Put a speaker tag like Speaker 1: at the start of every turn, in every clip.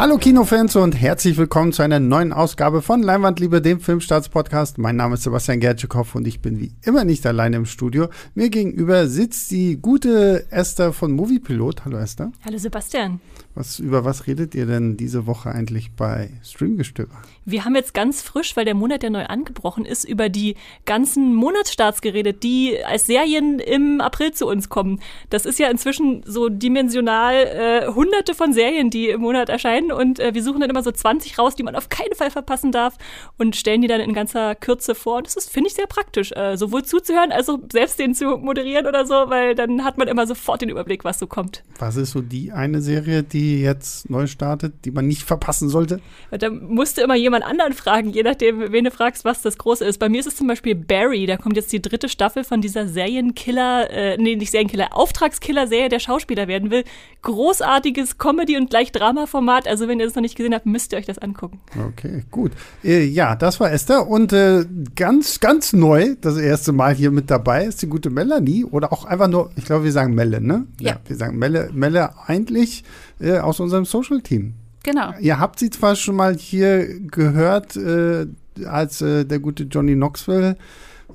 Speaker 1: Hallo Kinofans und herzlich willkommen zu einer neuen Ausgabe von Leinwandliebe, dem Filmstarts-Podcast. Mein Name ist Sebastian Gertschikow und ich bin wie immer nicht alleine im Studio. Mir gegenüber sitzt die gute Esther von Moviepilot. Hallo Esther.
Speaker 2: Hallo Sebastian.
Speaker 1: Was, über was redet ihr denn diese Woche eigentlich bei Streamgestöber?
Speaker 2: Wir haben jetzt ganz frisch, weil der Monat ja neu angebrochen ist, über die ganzen Monatsstarts geredet, die als Serien im April zu uns kommen. Das ist ja inzwischen so dimensional äh, hunderte von Serien, die im Monat erscheinen und äh, wir suchen dann immer so 20 raus, die man auf keinen Fall verpassen darf und stellen die dann in ganzer Kürze vor. Und das ist, finde ich, sehr praktisch, äh, sowohl zuzuhören als auch selbst den zu moderieren oder so, weil dann hat man immer sofort den Überblick, was so kommt.
Speaker 1: Was ist so die eine Serie, die die jetzt neu startet, die man nicht verpassen sollte?
Speaker 2: Da musste immer jemand anderen fragen, je nachdem, wen du fragst, was das Große ist. Bei mir ist es zum Beispiel Barry. Da kommt jetzt die dritte Staffel von dieser Serienkiller, äh, nee, nicht Serienkiller, Auftragskiller-Serie, der Schauspieler werden will. Großartiges Comedy- und gleich Drama-Format. Also, wenn ihr das noch nicht gesehen habt, müsst ihr euch das angucken.
Speaker 1: Okay, gut. Äh, ja, das war Esther. Und äh, ganz, ganz neu, das erste Mal hier mit dabei, ist die gute Melanie. Oder auch einfach nur, ich glaube, wir sagen Melle, ne?
Speaker 2: Ja. ja
Speaker 1: wir sagen Melle, Melle eigentlich äh, aus unserem Social-Team.
Speaker 2: Genau.
Speaker 1: Ihr habt sie zwar schon mal hier gehört, äh, als äh, der gute Johnny Knoxville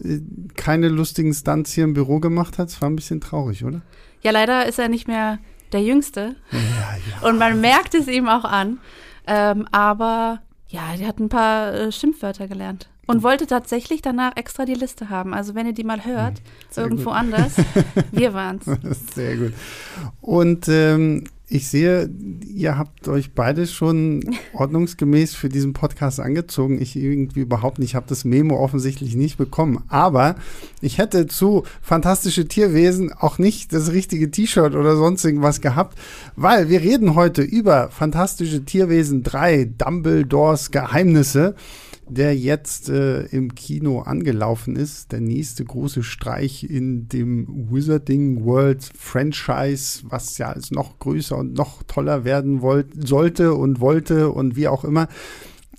Speaker 1: äh, keine lustigen Stunts hier im Büro gemacht hat. Es war ein bisschen traurig, oder?
Speaker 3: Ja, leider ist er nicht mehr der Jüngste.
Speaker 1: Ja, ja.
Speaker 3: Und man merkt es ihm auch an. Ähm, aber ja, er hat ein paar äh, Schimpfwörter gelernt. Und wollte tatsächlich danach extra die Liste haben. Also wenn ihr die mal hört, Sehr irgendwo gut. anders, wir waren's.
Speaker 1: Sehr gut. Und ähm, ich sehe, ihr habt euch beide schon ordnungsgemäß für diesen Podcast angezogen. Ich irgendwie überhaupt nicht. Ich habe das Memo offensichtlich nicht bekommen. Aber ich hätte zu fantastische Tierwesen auch nicht das richtige T-Shirt oder sonst irgendwas gehabt, weil wir reden heute über fantastische Tierwesen 3, Dumbledores Geheimnisse der jetzt äh, im Kino angelaufen ist. Der nächste große Streich in dem Wizarding World Franchise, was ja als noch größer und noch toller werden wollt, sollte und wollte und wie auch immer.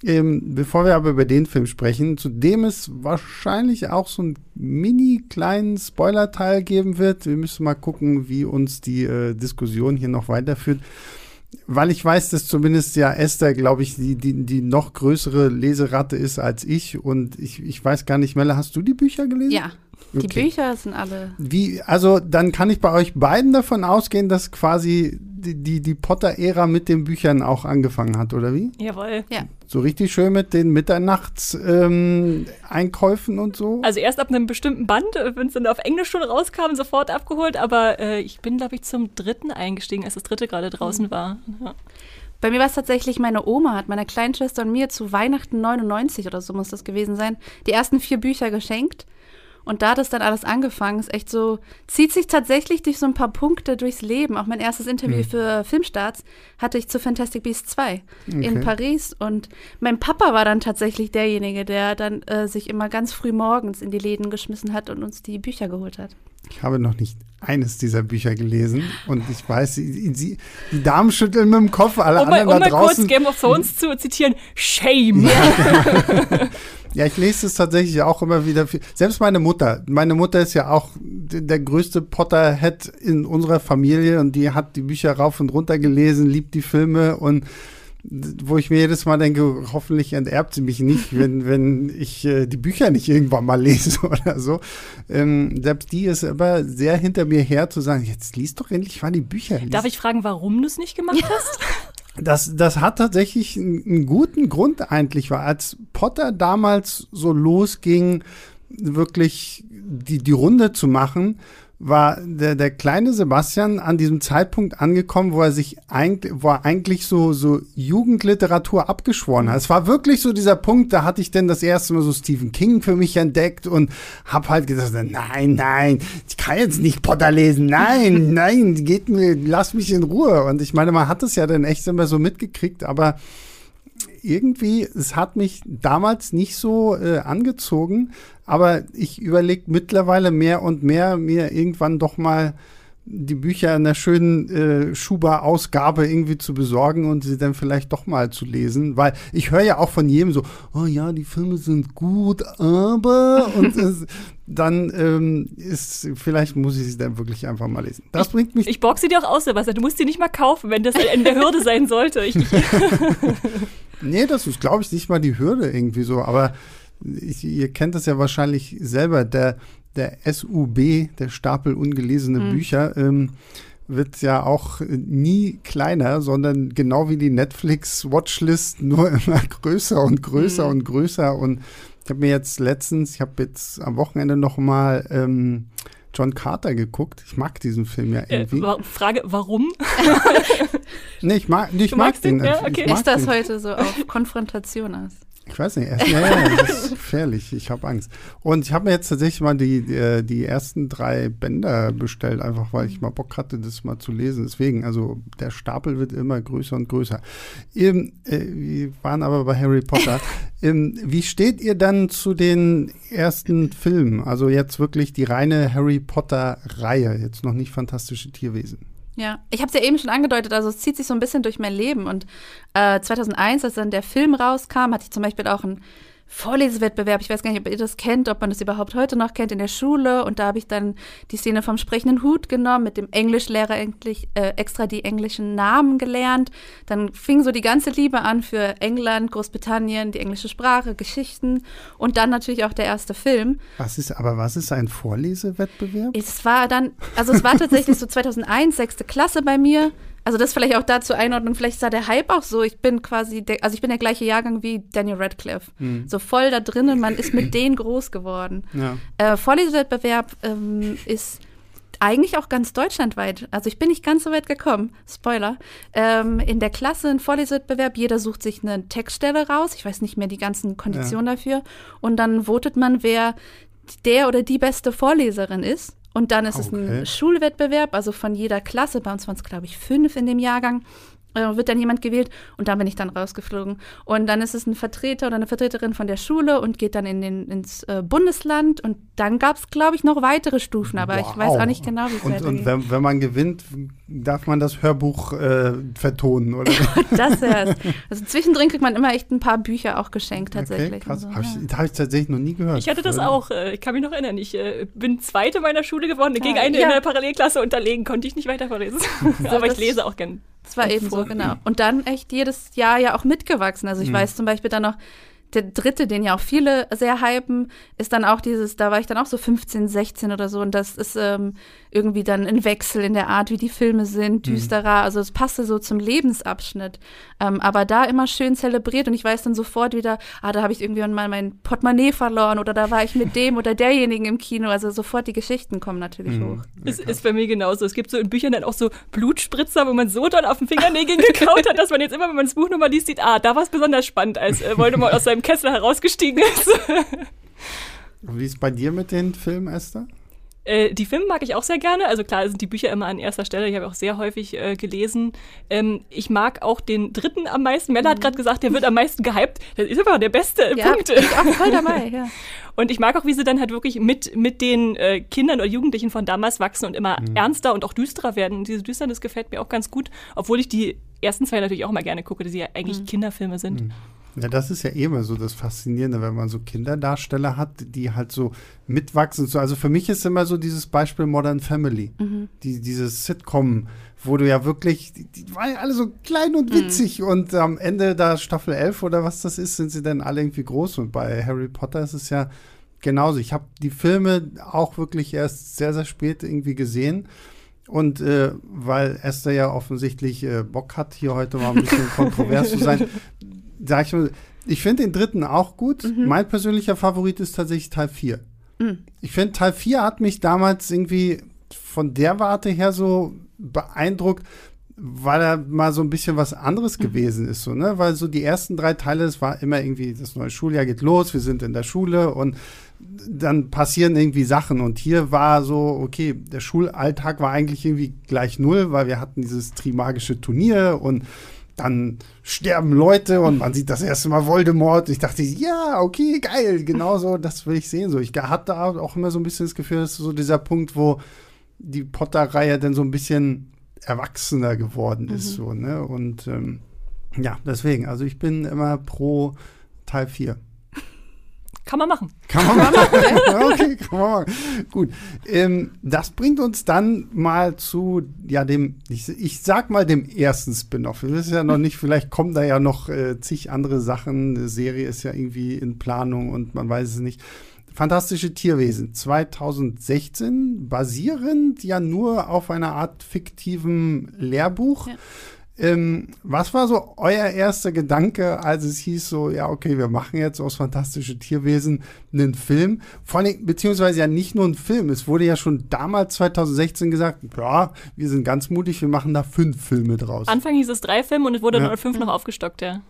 Speaker 1: Ähm, bevor wir aber über den Film sprechen, zu dem es wahrscheinlich auch so einen mini kleinen Spoiler-Teil geben wird. Wir müssen mal gucken, wie uns die äh, Diskussion hier noch weiterführt weil ich weiß, dass zumindest ja Esther, glaube ich, die, die, die noch größere Leseratte ist als ich. Und ich, ich weiß gar nicht, Melle, hast du die Bücher gelesen?
Speaker 3: Ja. Die okay. Bücher sind alle.
Speaker 1: Wie, also dann kann ich bei euch beiden davon ausgehen, dass quasi die, die, die Potter-Ära mit den Büchern auch angefangen hat, oder wie?
Speaker 2: Jawohl.
Speaker 3: Ja.
Speaker 1: So richtig schön mit den Mitternachtseinkäufen ähm, und so?
Speaker 2: Also erst ab einem bestimmten Band, äh, wenn es dann auf Englisch schon rauskam, sofort abgeholt, aber äh, ich bin, glaube ich, zum dritten eingestiegen, als das dritte gerade draußen mhm. war. Ja.
Speaker 3: Bei mir war es tatsächlich, meine Oma hat meiner kleinen Schwester und mir zu Weihnachten 99 oder so muss das gewesen sein, die ersten vier Bücher geschenkt. Und da hat es dann alles angefangen. Ist echt so, zieht sich tatsächlich durch so ein paar Punkte durchs Leben. Auch mein erstes Interview mhm. für Filmstarts hatte ich zu Fantastic Beasts 2 okay. in Paris. Und mein Papa war dann tatsächlich derjenige, der dann äh, sich immer ganz früh morgens in die Läden geschmissen hat und uns die Bücher geholt hat.
Speaker 1: Ich habe noch nicht eines dieser Bücher gelesen und ich weiß, sie, sie, die Damen schütteln mit dem Kopf, alle
Speaker 2: um
Speaker 1: anderen
Speaker 2: um
Speaker 1: da draußen.
Speaker 2: Um mal kurz Game of Thrones zu zitieren, Shame.
Speaker 1: Ja, Ja, ich lese es tatsächlich auch immer wieder. Viel. Selbst meine Mutter. Meine Mutter ist ja auch der größte Potterhead in unserer Familie und die hat die Bücher rauf und runter gelesen, liebt die Filme und wo ich mir jedes Mal denke, hoffentlich enterbt sie mich nicht, wenn, wenn ich äh, die Bücher nicht irgendwann mal lese oder so. Ähm, selbst die ist aber sehr hinter mir her zu sagen, jetzt liest doch endlich mal die Bücher.
Speaker 2: Lies. Darf ich fragen, warum du es nicht gemacht hast?
Speaker 1: Das, das hat tatsächlich einen, guten Grund eigentlich, weil als Potter damals so losging, wirklich die, die Runde zu machen, war der, der kleine Sebastian an diesem Zeitpunkt angekommen, wo er sich eigentlich, wo er eigentlich so, so Jugendliteratur abgeschworen hat. Es war wirklich so dieser Punkt, da hatte ich denn das erste Mal so Stephen King für mich entdeckt und hab halt gesagt, nein, nein, ich kann jetzt nicht Potter lesen, nein, nein, geht mir, lass mich in Ruhe. Und ich meine, man hat es ja dann echt immer so mitgekriegt, aber irgendwie, es hat mich damals nicht so äh, angezogen, aber ich überlege mittlerweile mehr und mehr, mir irgendwann doch mal die Bücher in einer schönen äh, Schuber-Ausgabe irgendwie zu besorgen und sie dann vielleicht doch mal zu lesen. Weil ich höre ja auch von jedem so, oh ja, die Filme sind gut, aber und es, dann ähm, ist, vielleicht muss ich sie dann wirklich einfach mal lesen. Das
Speaker 2: ich,
Speaker 1: bringt mich.
Speaker 2: Ich boxe sie dir auch aus, Sebastian. Du musst sie nicht mal kaufen, wenn das in der Hürde sein sollte. Ich,
Speaker 1: nee, das ist, glaube ich, nicht mal die Hürde irgendwie so, aber ich, ihr kennt das ja wahrscheinlich selber, der, der SUB, der Stapel ungelesene mhm. Bücher, ähm, wird ja auch nie kleiner, sondern genau wie die Netflix-Watchlist nur immer größer und größer mhm. und größer. Und ich habe mir jetzt letztens, ich habe jetzt am Wochenende noch mal ähm, John Carter geguckt. Ich mag diesen Film ja äh, irgendwie.
Speaker 2: Äh, Frage, warum?
Speaker 1: nee, ich mag, nee, ich mag den.
Speaker 3: Ja, okay. Ist das heute so auf Konfrontation aus?
Speaker 1: Ich weiß nicht. Ja, ja, das ist gefährlich. Ich habe Angst. Und ich habe mir jetzt tatsächlich mal die, die, äh, die, ersten drei Bänder bestellt, einfach weil ich mal Bock hatte, das mal zu lesen. Deswegen, also der Stapel wird immer größer und größer. Eben, äh, wir waren aber bei Harry Potter. ähm, wie steht ihr dann zu den ersten Filmen? Also jetzt wirklich die reine Harry Potter-Reihe, jetzt noch nicht fantastische Tierwesen.
Speaker 3: Ja, ich habe es ja eben schon angedeutet, also es zieht sich so ein bisschen durch mein Leben. Und äh, 2001, als dann der Film rauskam, hatte ich zum Beispiel auch ein Vorlesewettbewerb. Ich weiß gar nicht, ob ihr das kennt, ob man das überhaupt heute noch kennt in der Schule. Und da habe ich dann die Szene vom sprechenden Hut genommen, mit dem Englischlehrer endlich, äh, extra die englischen Namen gelernt. Dann fing so die ganze Liebe an für England, Großbritannien, die englische Sprache, Geschichten und dann natürlich auch der erste Film.
Speaker 1: Was ist, aber was ist ein Vorlesewettbewerb?
Speaker 3: Es war dann, also es war tatsächlich so 2001, sechste Klasse bei mir. Also das vielleicht auch da zur Einordnung, vielleicht da der Hype auch so. Ich bin quasi, der, also ich bin der gleiche Jahrgang wie Daniel Radcliffe. Mhm. So voll da drinnen, man ist mit denen groß geworden. Ja. Äh, Vorlesewettbewerb ähm, ist eigentlich auch ganz deutschlandweit. Also ich bin nicht ganz so weit gekommen. Spoiler. Ähm, in der Klasse ein Vorlesewettbewerb, jeder sucht sich eine Textstelle raus. Ich weiß nicht mehr die ganzen Konditionen ja. dafür. Und dann votet man, wer der oder die beste Vorleserin ist. Und dann ist okay. es ein Schulwettbewerb, also von jeder Klasse, bei uns waren es, glaube ich, fünf in dem Jahrgang wird dann jemand gewählt und da bin ich dann rausgeflogen. Und dann ist es ein Vertreter oder eine Vertreterin von der Schule und geht dann in den, ins äh, Bundesland und dann gab es, glaube ich, noch weitere Stufen, aber wow. ich weiß auch nicht genau, wie es
Speaker 1: weitergeht. Und wenn, wenn, man gewinnt, darf man das Hörbuch äh, vertonen, oder?
Speaker 3: das erst. Also zwischendrin kriegt man immer echt ein paar Bücher auch geschenkt, tatsächlich.
Speaker 1: Okay, krass. So, habe ich, hab ich, tatsächlich noch nie gehört.
Speaker 2: Ich hatte das auch, äh, ich kann mich noch erinnern, ich äh, bin Zweite meiner Schule geworden, ja, gegen eine ja. in der Parallelklasse unterlegen, konnte ich nicht weiter verlesen. aber ich lese auch gern
Speaker 3: das war eben so, genau. Und dann echt jedes Jahr ja auch mitgewachsen. Also ich mhm. weiß zum Beispiel dann noch, der dritte, den ja auch viele sehr hypen, ist dann auch dieses, da war ich dann auch so 15, 16 oder so und das ist ähm, irgendwie dann ein Wechsel in der Art, wie die Filme sind, mhm. düsterer, mhm. also es passte so zum Lebensabschnitt, ähm, aber da immer schön zelebriert und ich weiß dann sofort wieder, ah, da habe ich irgendwie mal mein Portemonnaie verloren oder da war ich mit dem oder derjenigen im Kino, also sofort die Geschichten kommen natürlich mhm. hoch.
Speaker 2: Es ist bei mir genauso, es gibt so in Büchern dann auch so Blutspritzer, wo man so dann auf den Fingernägeln gekaut hat, dass man jetzt immer, wenn man das Buch nochmal liest, sieht, ah, da war es besonders spannend, als äh, Voldemort aus seinem Kessel herausgestiegen ist.
Speaker 1: Wie ist es bei dir mit den Filmen, Esther?
Speaker 2: Äh, die Filme mag ich auch sehr gerne. Also klar sind die Bücher immer an erster Stelle. Ich habe auch sehr häufig äh, gelesen. Ähm, ich mag auch den dritten am meisten. Mella hat mhm. gerade gesagt, der wird am meisten gehypt. Das ist einfach der beste ja, Punkt.
Speaker 3: Ich auch voll dabei, ja.
Speaker 2: Und ich mag auch, wie sie dann halt wirklich mit, mit den äh, Kindern oder Jugendlichen von damals wachsen und immer mhm. ernster und auch düsterer werden. Und diese Düsternis gefällt mir auch ganz gut, obwohl ich die ersten zwei natürlich auch mal gerne gucke, die ja eigentlich mhm. Kinderfilme sind.
Speaker 1: Ja, das ist ja eh immer so das Faszinierende, wenn man so Kinderdarsteller hat, die halt so mitwachsen. Also für mich ist immer so dieses Beispiel Modern Family, mhm. die, dieses Sitcom, wo du ja wirklich, die, die waren ja alle so klein und mhm. witzig mhm. und am Ende da Staffel 11 oder was das ist, sind sie dann alle irgendwie groß und bei Harry Potter ist es ja genauso. Ich habe die Filme auch wirklich erst sehr, sehr spät irgendwie gesehen. Und äh, weil Esther ja offensichtlich äh, Bock hat, hier heute mal ein bisschen kontrovers zu sein, sag ich mal, ich finde den dritten auch gut. Mhm. Mein persönlicher Favorit ist tatsächlich Teil 4. Mhm. Ich finde, Teil 4 hat mich damals irgendwie von der Warte her so beeindruckt, weil er mal so ein bisschen was anderes mhm. gewesen ist, so, ne? Weil so die ersten drei Teile, es war immer irgendwie, das neue Schuljahr geht los, wir sind in der Schule und dann passieren irgendwie Sachen. Und hier war so, okay, der Schulalltag war eigentlich irgendwie gleich null, weil wir hatten dieses Trimagische Turnier und dann sterben Leute und man sieht das erste Mal Voldemort. Ich dachte, ja, okay, geil, genau so, das will ich sehen. So, ich hatte auch immer so ein bisschen das Gefühl, das ist so dieser Punkt, wo die Potter-Reihe dann so ein bisschen erwachsener geworden ist. So, ne? Und ähm, ja, deswegen, also ich bin immer pro Teil 4.
Speaker 2: Kann man machen.
Speaker 1: Kann man machen. ja, okay, kann man machen. Gut. Ähm, das bringt uns dann mal zu, ja, dem, ich, ich sag mal dem ersten Spin-off. Wir wissen ja noch nicht, vielleicht kommen da ja noch äh, zig andere Sachen. Eine Serie ist ja irgendwie in Planung und man weiß es nicht. Fantastische Tierwesen 2016, basierend ja nur auf einer Art fiktivem Lehrbuch.
Speaker 3: Ja.
Speaker 1: Ähm, was war so euer erster Gedanke, als es hieß so, ja, okay, wir machen jetzt aus Fantastische Tierwesen einen Film? Vor allem, beziehungsweise ja nicht nur einen Film. Es wurde ja schon damals 2016 gesagt, ja, wir sind ganz mutig, wir machen da fünf Filme draus.
Speaker 2: Anfang hieß es drei Filme und es wurde
Speaker 1: Ja.
Speaker 2: dann fünf noch aufgestockt, ja.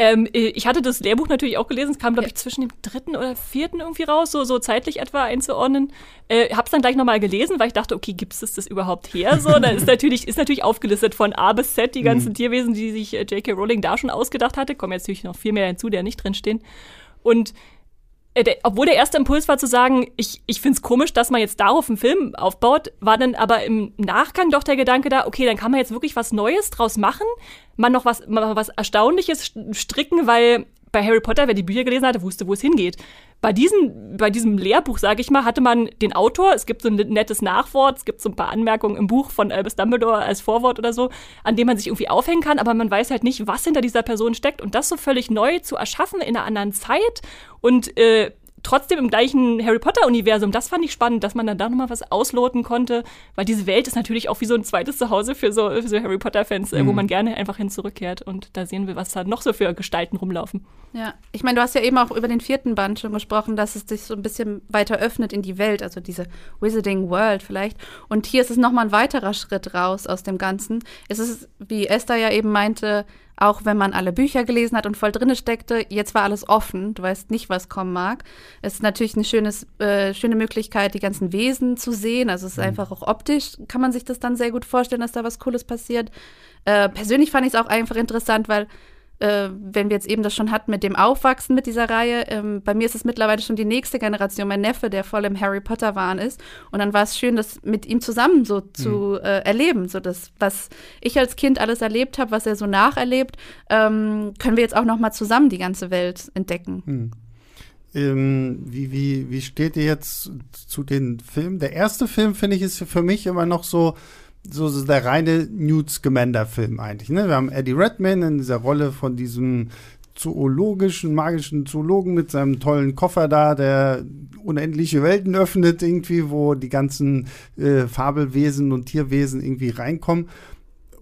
Speaker 2: Ähm, äh, ich hatte das Lehrbuch natürlich auch gelesen. Es kam, glaube ich, zwischen dem dritten oder vierten irgendwie raus, so, so zeitlich etwa einzuordnen. Äh, hab's dann gleich nochmal gelesen, weil ich dachte, okay, gibt's das, das überhaupt her? So, da ist natürlich, ist natürlich aufgelistet von A bis Z die ganzen Tierwesen, die sich äh, J.K. Rowling da schon ausgedacht hatte. Kommen jetzt natürlich noch viel mehr hinzu, der nicht drinstehen. Und der, obwohl der erste Impuls war zu sagen, ich, ich finde es komisch, dass man jetzt darauf einen Film aufbaut, war dann aber im Nachgang doch der Gedanke da, okay, dann kann man jetzt wirklich was Neues draus machen, man noch was, mal was Erstaunliches st- stricken, weil bei Harry Potter, wer die Bücher gelesen hatte, wusste, wo es hingeht. Bei, diesen, bei diesem Lehrbuch, sage ich mal, hatte man den Autor, es gibt so ein nettes Nachwort, es gibt so ein paar Anmerkungen im Buch von Albus Dumbledore als Vorwort oder so, an dem man sich irgendwie aufhängen kann, aber man weiß halt nicht, was hinter dieser Person steckt. Und das so völlig neu zu erschaffen in einer anderen Zeit und äh, trotzdem im gleichen Harry Potter-Universum, das fand ich spannend, dass man dann da nochmal was ausloten konnte, weil diese Welt ist natürlich auch wie so ein zweites Zuhause für so, für so Harry Potter-Fans, äh, wo man gerne einfach hin zurückkehrt und da sehen wir, was da noch so für Gestalten rumlaufen.
Speaker 3: Ja, ich meine, du hast ja eben auch über den vierten Band schon gesprochen, dass es sich so ein bisschen weiter öffnet in die Welt, also diese Wizarding World vielleicht. Und hier ist es nochmal ein weiterer Schritt raus aus dem Ganzen. Es ist, wie Esther ja eben meinte, auch wenn man alle Bücher gelesen hat und voll drinne steckte, jetzt war alles offen. Du weißt nicht, was kommen mag. Es ist natürlich eine schönes, äh, schöne Möglichkeit, die ganzen Wesen zu sehen. Also es ist einfach auch optisch, kann man sich das dann sehr gut vorstellen, dass da was Cooles passiert. Äh, persönlich fand ich es auch einfach interessant, weil äh, wenn wir jetzt eben das schon hatten mit dem Aufwachsen mit dieser Reihe, ähm, bei mir ist es mittlerweile schon die nächste Generation, mein Neffe, der voll im Harry Potter Wahn ist. Und dann war es schön, das mit ihm zusammen so zu äh, erleben. So das, was ich als Kind alles erlebt habe, was er so nacherlebt, ähm, können wir jetzt auch noch mal zusammen die ganze Welt entdecken.
Speaker 1: Ähm, wie, wie, wie steht ihr jetzt zu den Filmen? Der erste Film, finde ich, ist für mich immer noch so, so, so der reine Newt Scamander-Film eigentlich. Ne? Wir haben Eddie Redmayne in dieser Rolle von diesem zoologischen, magischen Zoologen mit seinem tollen Koffer da, der unendliche Welten öffnet irgendwie, wo die ganzen äh, Fabelwesen und Tierwesen irgendwie reinkommen.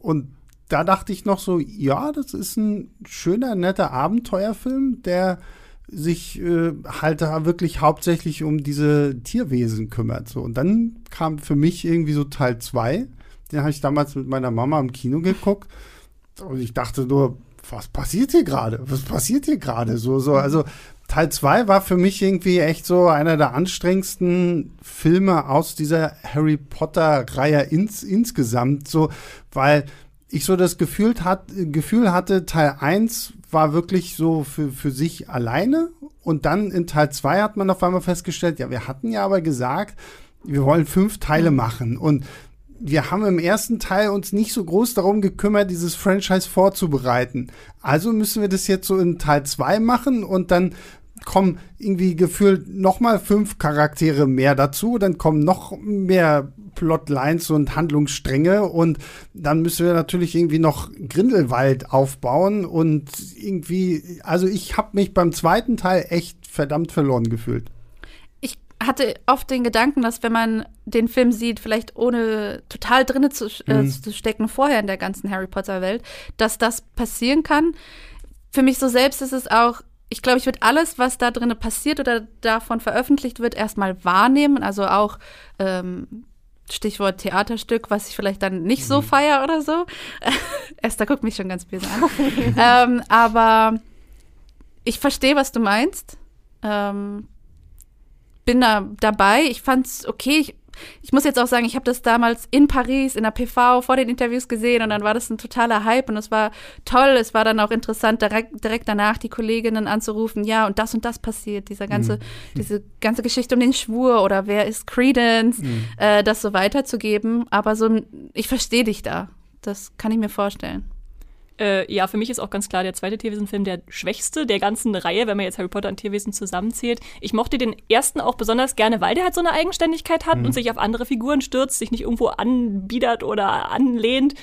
Speaker 1: Und da dachte ich noch so, ja, das ist ein schöner, netter Abenteuerfilm, der sich äh, halt wirklich hauptsächlich um diese Tierwesen kümmert. So. Und dann kam für mich irgendwie so Teil 2. Den habe ich damals mit meiner Mama im Kino geguckt. Und ich dachte nur, was passiert hier gerade? Was passiert hier gerade? So, so, also Teil 2 war für mich irgendwie echt so einer der anstrengendsten Filme aus dieser Harry Potter-Reihe ins, insgesamt, so, weil ich so das Gefühl, hat, Gefühl hatte, Teil 1 war wirklich so für, für sich alleine und dann in Teil 2 hat man auf einmal festgestellt, ja, wir hatten ja aber gesagt, wir wollen fünf Teile machen und wir haben im ersten Teil uns nicht so groß darum gekümmert, dieses Franchise vorzubereiten. Also müssen wir das jetzt so in Teil 2 machen und dann kommen irgendwie gefühlt noch mal fünf Charaktere mehr dazu, dann kommen noch mehr Plotlines und Handlungsstränge und dann müssen wir natürlich irgendwie noch Grindelwald aufbauen und irgendwie, also ich habe mich beim zweiten Teil echt verdammt verloren gefühlt.
Speaker 3: Hatte oft den Gedanken, dass wenn man den Film sieht, vielleicht ohne total drinne zu, äh,
Speaker 1: Mhm.
Speaker 3: zu stecken vorher in der ganzen Harry Potter Welt, dass das passieren kann. Für mich so selbst ist es auch, ich glaube, ich würde alles, was da drinnen passiert oder davon veröffentlicht wird, erstmal wahrnehmen. Also auch ähm, Stichwort Theaterstück, was ich vielleicht dann nicht so feier oder so. Esther guckt mich schon ganz böse an. ähm, aber ich verstehe, was du meinst. Ähm, bin da dabei. Ich fand's okay. Ich, ich muss jetzt auch sagen, ich habe das damals in Paris, in der PV, vor den Interviews gesehen und dann war das ein totaler Hype und es war toll. Es war dann auch interessant, direkt, direkt danach die Kolleginnen anzurufen, ja, und das und das passiert, dieser ganze, mhm. diese ganze Geschichte um den Schwur oder wer ist Credence, mhm. äh, das so weiterzugeben. Aber so, ich verstehe dich da. Das kann ich mir vorstellen.
Speaker 2: Äh, ja, für mich ist auch ganz klar der zweite Tierwesen-Film der schwächste der ganzen Reihe, wenn man jetzt Harry Potter und Tierwesen zusammenzählt. Ich mochte den ersten auch besonders gerne, weil der halt so eine Eigenständigkeit hat mhm. und sich auf andere Figuren stürzt, sich nicht irgendwo anbiedert oder anlehnt.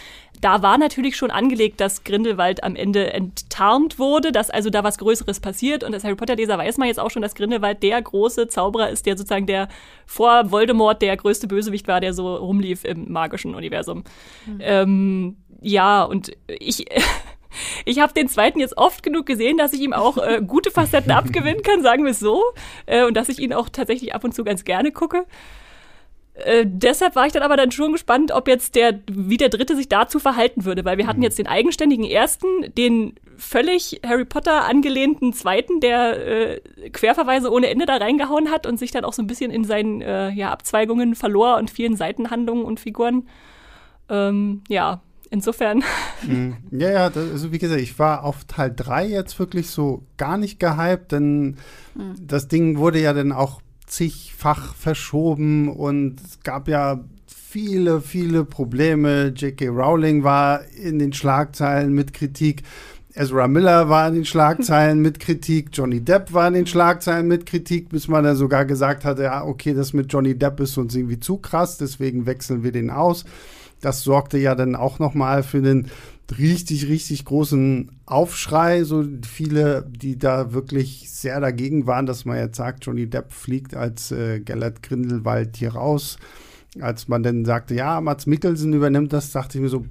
Speaker 2: Da war natürlich schon angelegt, dass Grindelwald am Ende enttarnt wurde, dass also da was Größeres passiert. Und als Harry Potter-Leser weiß man jetzt auch schon, dass Grindelwald der große Zauberer ist, der sozusagen der vor Voldemort der größte Bösewicht war, der so rumlief im magischen Universum. Mhm. Ähm, ja, und ich. Ich habe den zweiten jetzt oft genug gesehen, dass ich ihm auch äh, gute Facetten abgewinnen kann, sagen wir es so. Äh, und dass ich ihn auch tatsächlich ab und zu ganz gerne gucke. Äh, deshalb war ich dann aber dann schon gespannt, ob jetzt der, wie der dritte sich dazu verhalten würde, weil wir hatten mhm. jetzt den eigenständigen ersten, den völlig Harry Potter angelehnten zweiten, der äh, Querverweise ohne Ende da reingehauen hat und sich dann auch so ein bisschen in seinen äh, ja, Abzweigungen verlor und vielen Seitenhandlungen und Figuren. Ähm, ja, Insofern.
Speaker 1: Mhm. Ja, ja, das, also wie gesagt, ich war auf Teil 3 jetzt wirklich so gar nicht gehypt, denn mhm. das Ding wurde ja dann auch zigfach verschoben und es gab ja viele, viele Probleme. J.K. Rowling war in den Schlagzeilen mit Kritik. Ezra Miller war in den Schlagzeilen mit Kritik, Johnny Depp war in den Schlagzeilen mit Kritik, bis man dann sogar gesagt hatte, ja, okay, das mit Johnny Depp ist uns irgendwie zu krass, deswegen wechseln wir den aus. Das sorgte ja dann auch nochmal für einen richtig, richtig großen Aufschrei. So viele, die da wirklich sehr dagegen waren, dass man jetzt sagt, Johnny Depp fliegt als äh, Gellert Grindelwald hier raus. Als man dann sagte, ja, Mats Mikkelsen übernimmt das, dachte ich mir so,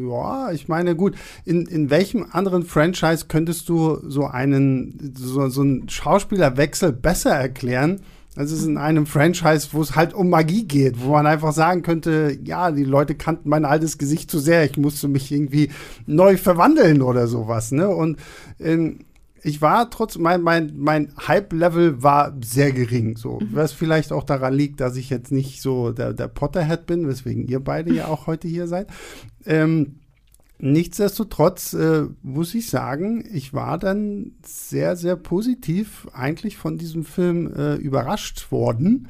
Speaker 1: ja, ich meine, gut, in, in welchem anderen Franchise könntest du so einen, so, so einen Schauspielerwechsel besser erklären, das ist in einem Franchise, wo es halt um Magie geht, wo man einfach sagen könnte, ja, die Leute kannten mein altes Gesicht zu sehr, ich musste mich irgendwie neu verwandeln oder sowas. Ne? Und ähm, ich war trotzdem, mein, mein, mein Hype-Level war sehr gering. So, mhm. was vielleicht auch daran liegt, dass ich jetzt nicht so der, der Potterhead bin, weswegen ihr beide ja auch heute hier seid. Ähm, Nichtsdestotrotz äh, muss ich sagen, ich war dann sehr, sehr positiv eigentlich von diesem Film äh, überrascht worden,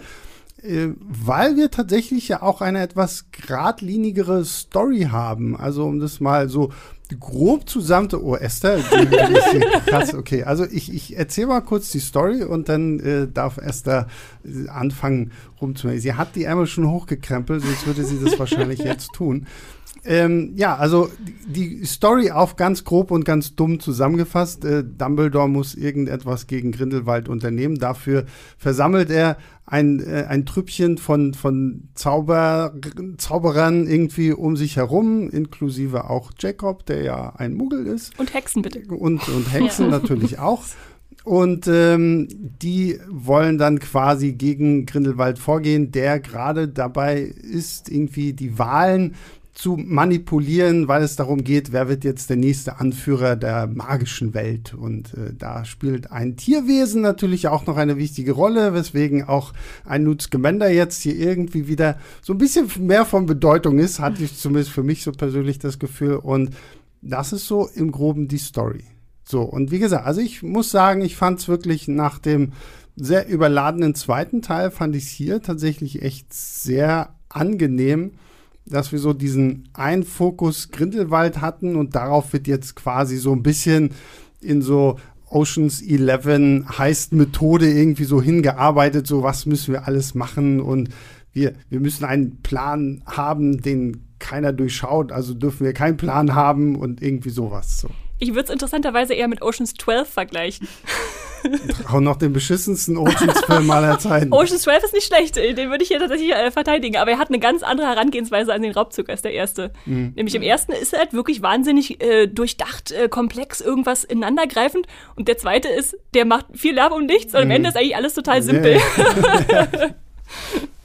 Speaker 1: äh, weil wir tatsächlich ja auch eine etwas geradlinigere Story haben. Also um das mal so grob zusammen, oh Esther, krass, okay. Also ich, ich erzähle mal kurz die Story und dann äh, darf Esther äh, anfangen rumzumachen. Sie hat die Ärmel schon hochgekrempelt, sonst würde sie das wahrscheinlich jetzt tun. Ähm, ja, also die Story auf ganz grob und ganz dumm zusammengefasst. Äh, Dumbledore muss irgendetwas gegen Grindelwald unternehmen. Dafür versammelt er ein, äh, ein Trüppchen von, von Zauber, Zauberern irgendwie um sich herum, inklusive auch Jacob, der ja ein Muggel ist.
Speaker 2: Und Hexen bitte.
Speaker 1: Und, und Hexen ja. natürlich auch. Und ähm, die wollen dann quasi gegen Grindelwald vorgehen, der gerade dabei ist, irgendwie die Wahlen zu manipulieren, weil es darum geht, wer wird jetzt der nächste Anführer der magischen Welt. Und äh, da spielt ein Tierwesen natürlich auch noch eine wichtige Rolle, weswegen auch ein Nut Scamander jetzt hier irgendwie wieder so ein bisschen mehr von Bedeutung ist, hatte ich zumindest für mich so persönlich das Gefühl. Und das ist so im Groben die Story. So, und wie gesagt, also ich muss sagen, ich fand es wirklich nach dem sehr überladenen zweiten Teil, fand ich es hier tatsächlich echt sehr angenehm dass wir so diesen einen Fokus Grindelwald hatten und darauf wird jetzt quasi so ein bisschen in so Oceans 11 heißt Methode irgendwie so hingearbeitet, so was müssen wir alles machen und wir, wir müssen einen Plan haben, den keiner durchschaut, also dürfen wir keinen Plan haben und irgendwie sowas. So.
Speaker 2: Ich würde es interessanterweise eher mit Oceans 12 vergleichen.
Speaker 1: Auch noch den beschissensten Oceans-Film aller Zeiten.
Speaker 2: Oceans 12 ist nicht schlecht, den würde ich hier tatsächlich äh, verteidigen. Aber er hat eine ganz andere Herangehensweise an den Raubzug als der erste. Mhm. Nämlich im ersten ist er halt wirklich wahnsinnig äh, durchdacht, äh, komplex, irgendwas ineinandergreifend. Und der zweite ist, der macht viel Lärm um nichts und mhm. am Ende ist eigentlich alles total simpel.
Speaker 1: Yeah.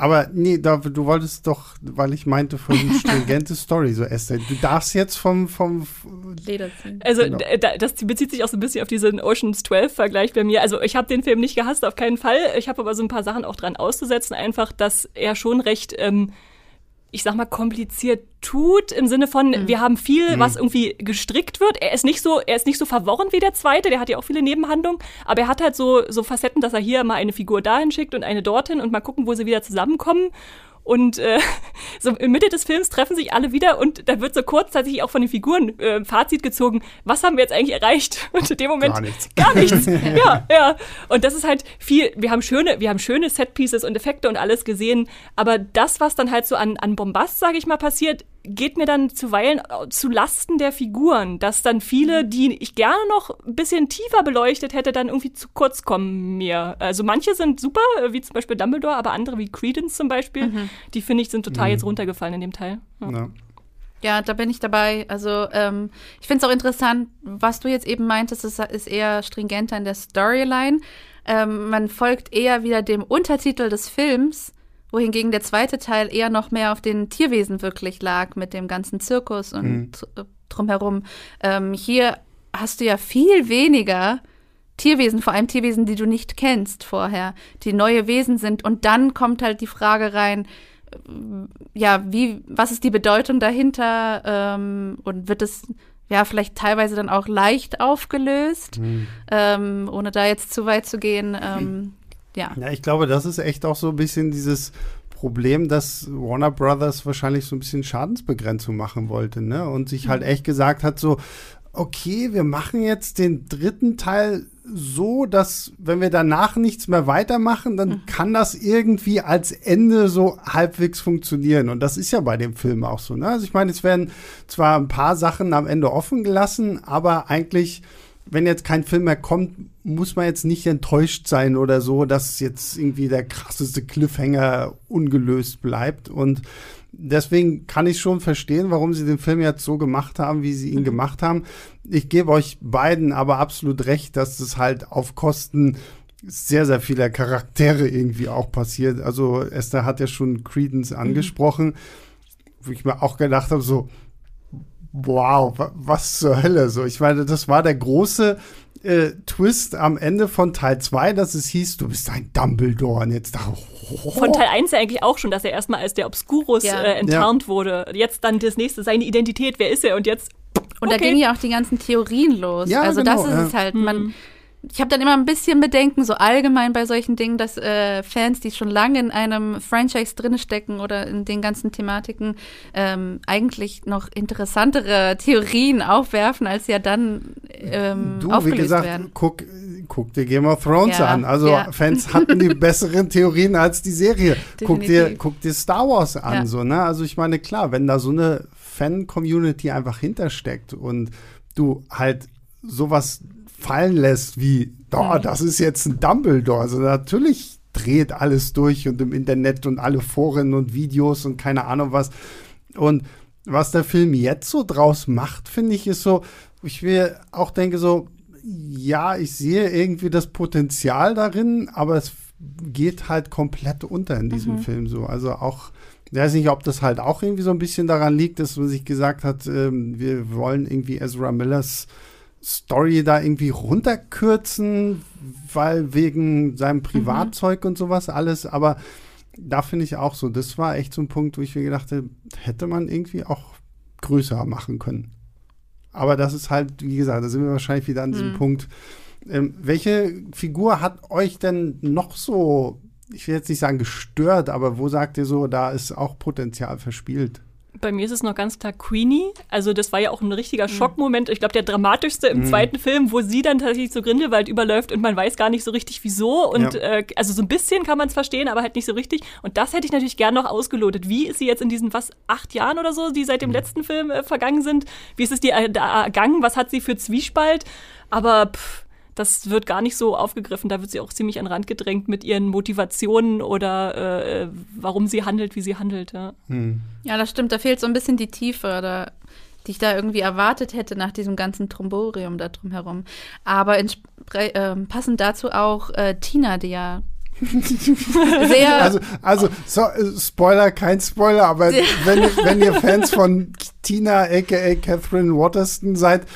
Speaker 1: Aber nee, da, du wolltest doch, weil ich meinte von stringente Story, so Esther. Du darfst jetzt vom, vom
Speaker 3: Leder ziehen.
Speaker 2: Also genau. das bezieht sich auch so ein bisschen auf diesen Oceans 12-Vergleich bei mir. Also ich habe den Film nicht gehasst, auf keinen Fall. Ich habe aber so ein paar Sachen auch dran auszusetzen, einfach, dass er schon recht ähm, ich sag mal, kompliziert tut, im Sinne von, mhm. wir haben viel, mhm. was irgendwie gestrickt wird. Er ist nicht so, er ist nicht so verworren wie der zweite, der hat ja auch viele Nebenhandlungen, aber er hat halt so, so Facetten, dass er hier mal eine Figur dahin schickt und eine dorthin und mal gucken, wo sie wieder zusammenkommen. Und äh, so in Mitte des Films treffen sich alle wieder und da wird so kurzzeitig auch von den Figuren äh, Fazit gezogen, was haben wir jetzt eigentlich erreicht? Und in dem Moment
Speaker 1: gar nichts.
Speaker 2: Gar nichts. ja, ja. Und das ist halt viel, wir haben schöne, wir haben schöne Setpieces und Effekte und alles gesehen, aber das, was dann halt so an, an Bombast, sage ich mal, passiert, geht mir dann zuweilen äh, zu Lasten der Figuren, dass dann viele, mhm. die ich gerne noch ein bisschen tiefer beleuchtet hätte, dann irgendwie zu kurz kommen mir. Also manche sind super, äh, wie zum Beispiel Dumbledore, aber andere wie Credence zum Beispiel, mhm. die finde ich sind total mhm. jetzt runtergefallen in dem Teil.
Speaker 3: Ja. ja. Ja, da bin ich dabei. Also ähm, ich finde es auch interessant, was du jetzt eben meintest, ist, ist eher stringenter in der Storyline. Ähm, man folgt eher wieder dem Untertitel des Films wohingegen der zweite Teil eher noch mehr auf den Tierwesen wirklich lag, mit dem ganzen Zirkus und mhm. drumherum. Ähm, hier hast du ja viel weniger Tierwesen, vor allem Tierwesen, die du nicht kennst vorher, die neue Wesen sind. Und dann kommt halt die Frage rein, ja, wie, was ist die Bedeutung dahinter? Ähm, und wird es ja vielleicht teilweise dann auch leicht aufgelöst, mhm. ähm, ohne da jetzt zu weit zu gehen. Ähm, ja.
Speaker 1: Ja, ich glaube, das ist echt auch so ein bisschen dieses Problem, dass Warner Brothers wahrscheinlich so ein bisschen Schadensbegrenzung machen wollte, ne? Und sich halt mhm. echt gesagt hat, so, okay, wir machen jetzt den dritten Teil so, dass wenn wir danach nichts mehr weitermachen, dann mhm. kann das irgendwie als Ende so halbwegs funktionieren. Und das ist ja bei dem Film auch so. Ne? Also ich meine, es werden zwar ein paar Sachen am Ende offen gelassen, aber eigentlich wenn jetzt kein Film mehr kommt, muss man jetzt nicht enttäuscht sein oder so, dass jetzt irgendwie der krasseste Cliffhanger ungelöst bleibt. Und deswegen kann ich schon verstehen, warum sie den Film jetzt so gemacht haben, wie sie ihn mhm. gemacht haben. Ich gebe euch beiden aber absolut recht, dass das halt auf Kosten sehr, sehr vieler Charaktere irgendwie auch passiert. Also Esther hat ja schon Credence mhm. angesprochen, mhm. wo ich mir auch gedacht habe, so, wow, was zur Hölle so. Ich meine, das war der große äh, Twist am Ende von Teil 2, dass es hieß, du bist ein Dumbledore und jetzt da.
Speaker 2: Oh. Von Teil 1 ja eigentlich auch schon, dass er erstmal als der Obscurus ja. äh, enttarnt ja. wurde. Jetzt dann das nächste, seine Identität, wer ist er und jetzt.
Speaker 3: Und okay. da gingen ja auch die ganzen Theorien los. Ja, also genau, das ist es halt. Man, mhm ich habe dann immer ein bisschen Bedenken, so allgemein bei solchen Dingen, dass äh, Fans, die schon lange in einem Franchise drinstecken oder in den ganzen Thematiken, ähm, eigentlich noch interessantere Theorien aufwerfen, als ja dann ähm,
Speaker 1: du, aufgelöst wie gesagt, werden. Guck, guck dir Game of Thrones ja, an. Also ja. Fans hatten die besseren Theorien als die Serie. guck dir, guck dir Star Wars an. Ja. So, ne? Also ich meine, klar, wenn da so eine Fan-Community einfach hintersteckt und du halt sowas fallen lässt, wie, oh, das ist jetzt ein Dumbledore. Also natürlich dreht alles durch und im Internet und alle Foren und Videos und keine Ahnung was. Und was der Film jetzt so draus macht, finde ich, ist so, ich mir auch denke so, ja, ich sehe irgendwie das Potenzial darin, aber es geht halt komplett unter in diesem mhm. Film so. Also auch, ich weiß nicht, ob das halt auch irgendwie so ein bisschen daran liegt, dass man sich gesagt hat, ähm, wir wollen irgendwie Ezra Millers Story da irgendwie runterkürzen, weil wegen seinem mhm. Privatzeug mhm. und sowas alles, aber da finde ich auch so, das war echt so ein Punkt, wo ich mir gedacht habe, hätte man irgendwie auch größer machen können. Aber das ist halt, wie gesagt, da sind wir wahrscheinlich wieder an diesem mhm. Punkt. Ähm, welche Figur hat euch denn noch so, ich will jetzt nicht sagen gestört, aber wo sagt ihr so, da ist auch Potenzial verspielt?
Speaker 2: Bei mir ist es noch ganz klar Queenie. Also das war ja auch ein richtiger mhm. Schockmoment. Ich glaube, der dramatischste im mhm. zweiten Film, wo sie dann tatsächlich zu Grindelwald überläuft und man weiß gar nicht so richtig, wieso. Und ja. äh, also so ein bisschen kann man es verstehen, aber halt nicht so richtig. Und das hätte ich natürlich gern noch ausgelotet. Wie ist sie jetzt in diesen, was, acht Jahren oder so, die seit dem mhm. letzten Film äh, vergangen sind? Wie ist es dir äh, ergangen? Was hat sie für Zwiespalt? Aber pff, das wird gar nicht so aufgegriffen. Da wird sie auch ziemlich an den Rand gedrängt mit ihren Motivationen oder äh, warum sie handelt, wie sie handelt. Ja.
Speaker 3: Hm. ja, das stimmt. Da fehlt so ein bisschen die Tiefe, oder, die ich da irgendwie erwartet hätte nach diesem ganzen Tromborium da drumherum. Aber äh, passend dazu auch äh, Tina, die ja Sehr,
Speaker 1: Also, also so, äh, Spoiler, kein Spoiler, aber wenn, wenn ihr Fans von Tina aka Catherine Waterston seid,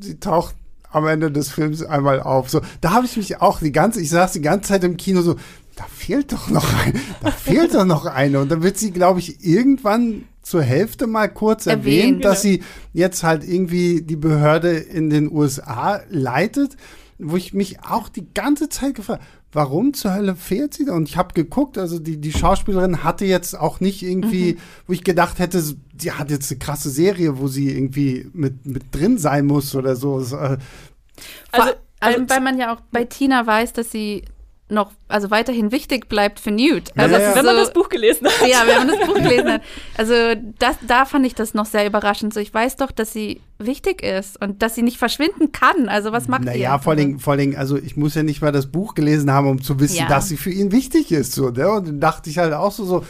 Speaker 1: sie taucht am Ende des Films einmal auf. So, da habe ich mich auch die ganze, ich saß die ganze Zeit im Kino so, da fehlt doch noch ein, da fehlt doch noch eine. Und dann wird sie, glaube ich, irgendwann zur Hälfte mal kurz erwähnt,
Speaker 3: Erwähnt,
Speaker 1: dass sie jetzt halt irgendwie die Behörde in den USA leitet, wo ich mich auch die ganze Zeit gefragt Warum zur Hölle fehlt sie da? Und ich habe geguckt, also die, die Schauspielerin hatte jetzt auch nicht irgendwie, wo ich gedacht hätte, sie hat jetzt eine krasse Serie, wo sie irgendwie mit, mit drin sein muss oder so. Äh,
Speaker 2: Also-
Speaker 3: allem,
Speaker 2: also-
Speaker 3: weil man ja auch bei Tina weiß, dass sie noch, also weiterhin wichtig bleibt für Newt. Also
Speaker 1: ja, ja.
Speaker 2: Wenn man das Buch gelesen hat.
Speaker 3: Ja, wenn man das Buch gelesen hat. Also das, da fand ich das noch sehr überraschend. So, ich weiß doch, dass sie wichtig ist und dass sie nicht verschwinden kann. Also was macht
Speaker 1: Naja,
Speaker 3: ihr?
Speaker 1: vor allem, vor allem, also ich muss ja nicht mal das Buch gelesen haben, um zu wissen,
Speaker 3: Ja.
Speaker 1: dass sie für ihn wichtig ist. So, ne? Und dann dachte ich halt auch so, so,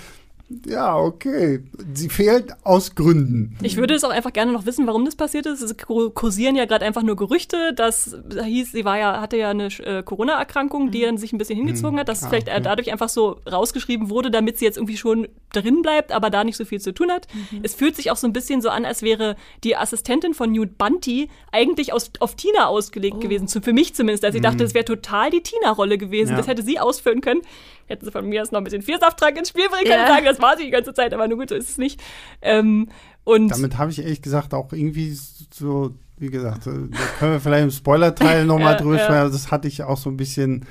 Speaker 1: ja, okay, sie fehlt aus Gründen.
Speaker 2: Ich würde es auch einfach gerne noch wissen, warum das passiert ist. Es kur- kursieren ja gerade einfach nur Gerüchte, dass da hieß, sie war ja, hatte ja eine äh, Corona-Erkrankung, die dann sich ein bisschen hingezogen hat, dass es
Speaker 1: Ah,
Speaker 2: vielleicht äh,
Speaker 1: okay.
Speaker 2: dadurch einfach so rausgeschrieben wurde, damit sie jetzt irgendwie schon drin bleibt, aber da nicht so viel zu tun hat. Es fühlt sich auch so ein bisschen so an, als wäre die Assistentin von Newt Bunty eigentlich aus, auf Tina ausgelegt gewesen, zu, für mich zumindest. Also ich dachte, das wäre total die Tina-Rolle gewesen.
Speaker 1: Ja.
Speaker 2: Das hätte sie ausfüllen können. Hätten sie von mir aus noch ein bisschen Viersafttrank ins Spiel bringen können
Speaker 3: Ja.
Speaker 2: und sagen, das war sie die ganze Zeit, aber nur gut, so ist es nicht. Ähm, und
Speaker 1: Damit habe ich ehrlich gesagt auch irgendwie so, wie gesagt, da können wir vielleicht im Spoiler-Teil nochmal
Speaker 2: Ja,
Speaker 1: drüber
Speaker 2: ja.
Speaker 1: sprechen. Das hatte ich auch so ein bisschen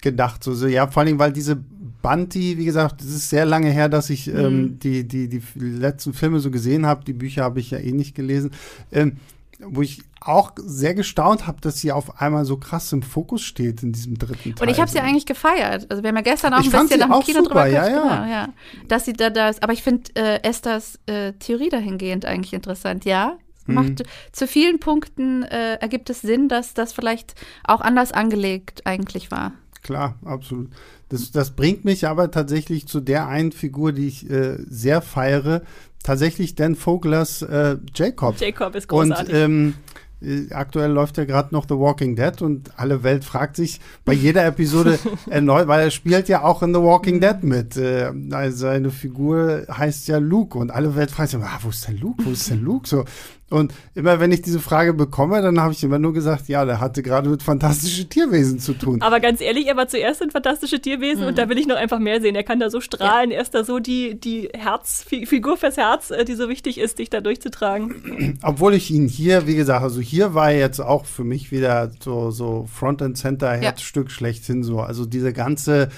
Speaker 1: gedacht. So, so, ja, vor allem, weil diese Bunty, wie gesagt, es ist sehr lange her, dass ich ähm, die, die, die letzten Filme so gesehen habe. Die Bücher habe ich ja eh nicht gelesen. Ähm, wo ich auch sehr gestaunt habe, dass sie auf einmal so krass im Fokus steht in diesem dritten Teil.
Speaker 3: Und ich habe sie eigentlich gefeiert. Also wir haben ja gestern auch
Speaker 1: Ich
Speaker 3: ein bisschen nach dem Kino drüber
Speaker 1: ja, ja.
Speaker 3: Genau, ja. Dass sie da, da ist. Aber ich finde äh, Esthers äh, Theorie dahingehend eigentlich interessant. Ja,
Speaker 1: Mhm.
Speaker 3: macht zu vielen Punkten äh, ergibt es Sinn, dass das vielleicht auch anders angelegt eigentlich war.
Speaker 1: Klar, absolut. Das, das bringt mich aber tatsächlich zu der einen Figur, die ich äh, sehr feiere. Tatsächlich Dan Voglers äh, Jacob.
Speaker 2: Jacob ist
Speaker 1: Und
Speaker 2: großartig.
Speaker 1: ähm, äh, aktuell läuft ja gerade noch The Walking Dead und alle Welt fragt sich bei jeder Episode erneut, weil er spielt ja auch in The Walking Dead mit. Äh, also seine Figur heißt ja Luke und alle Welt fragt sich, ah, wo ist denn Luke? Wo ist denn Luke? So. Und immer wenn ich diese Frage bekomme, dann habe ich immer nur gesagt, ja, der hatte gerade mit fantastischen Tierwesen zu tun.
Speaker 2: Aber ganz ehrlich, er war zuerst ein fantastische Tierwesen und da will ich noch einfach mehr sehen. Er kann da so strahlen. Er ist da so die, die Herz, Fi- Figur fürs Herz, äh, die so wichtig ist, dich da durchzutragen.
Speaker 1: Obwohl ich ihn hier, wie gesagt, also hier war er jetzt auch für mich wieder so, so Front and Center Herzstück schlechthin so. Also diese ganze,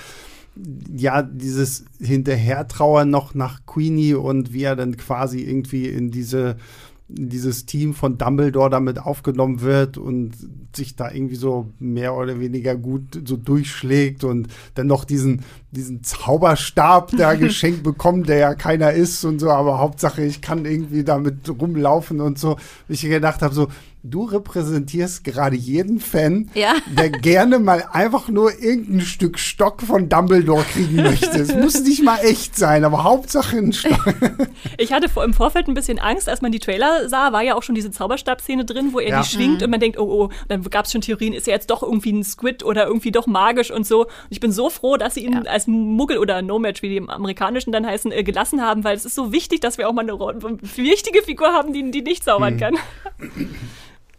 Speaker 1: ja, dieses Hinterhertrauern noch nach Queenie und wie er dann quasi irgendwie in diese dieses Team von Dumbledore damit aufgenommen wird und sich da irgendwie so mehr oder weniger gut so durchschlägt und dann noch diesen, diesen Zauberstab da geschenkt bekommt, der ja keiner ist und so, aber Hauptsache ich kann irgendwie damit rumlaufen und so. Ich gedacht habe so, du repräsentierst gerade jeden Fan,
Speaker 3: Ja.
Speaker 1: der gerne mal einfach nur irgendein Stück Stock von Dumbledore kriegen möchte. Es muss nicht mal echt sein, aber Hauptsache ein Stock.
Speaker 2: Ich hatte vor, im Vorfeld ein bisschen Angst, als man die Trailer sah, war ja auch schon diese Zauberstab-Szene drin, wo er
Speaker 1: Ja.
Speaker 2: die schwingt und man denkt, oh, oh, und dann gab es schon Theorien, ist er jetzt doch irgendwie ein Squid oder irgendwie doch magisch und so. Und ich bin so froh, dass sie ihn
Speaker 3: Ja.
Speaker 2: als Muggel oder No-Match, wie die im Amerikanischen dann heißen, äh, gelassen haben, weil es ist so wichtig, dass wir auch mal eine ro- wichtige Figur haben, die, die nicht zaubern kann.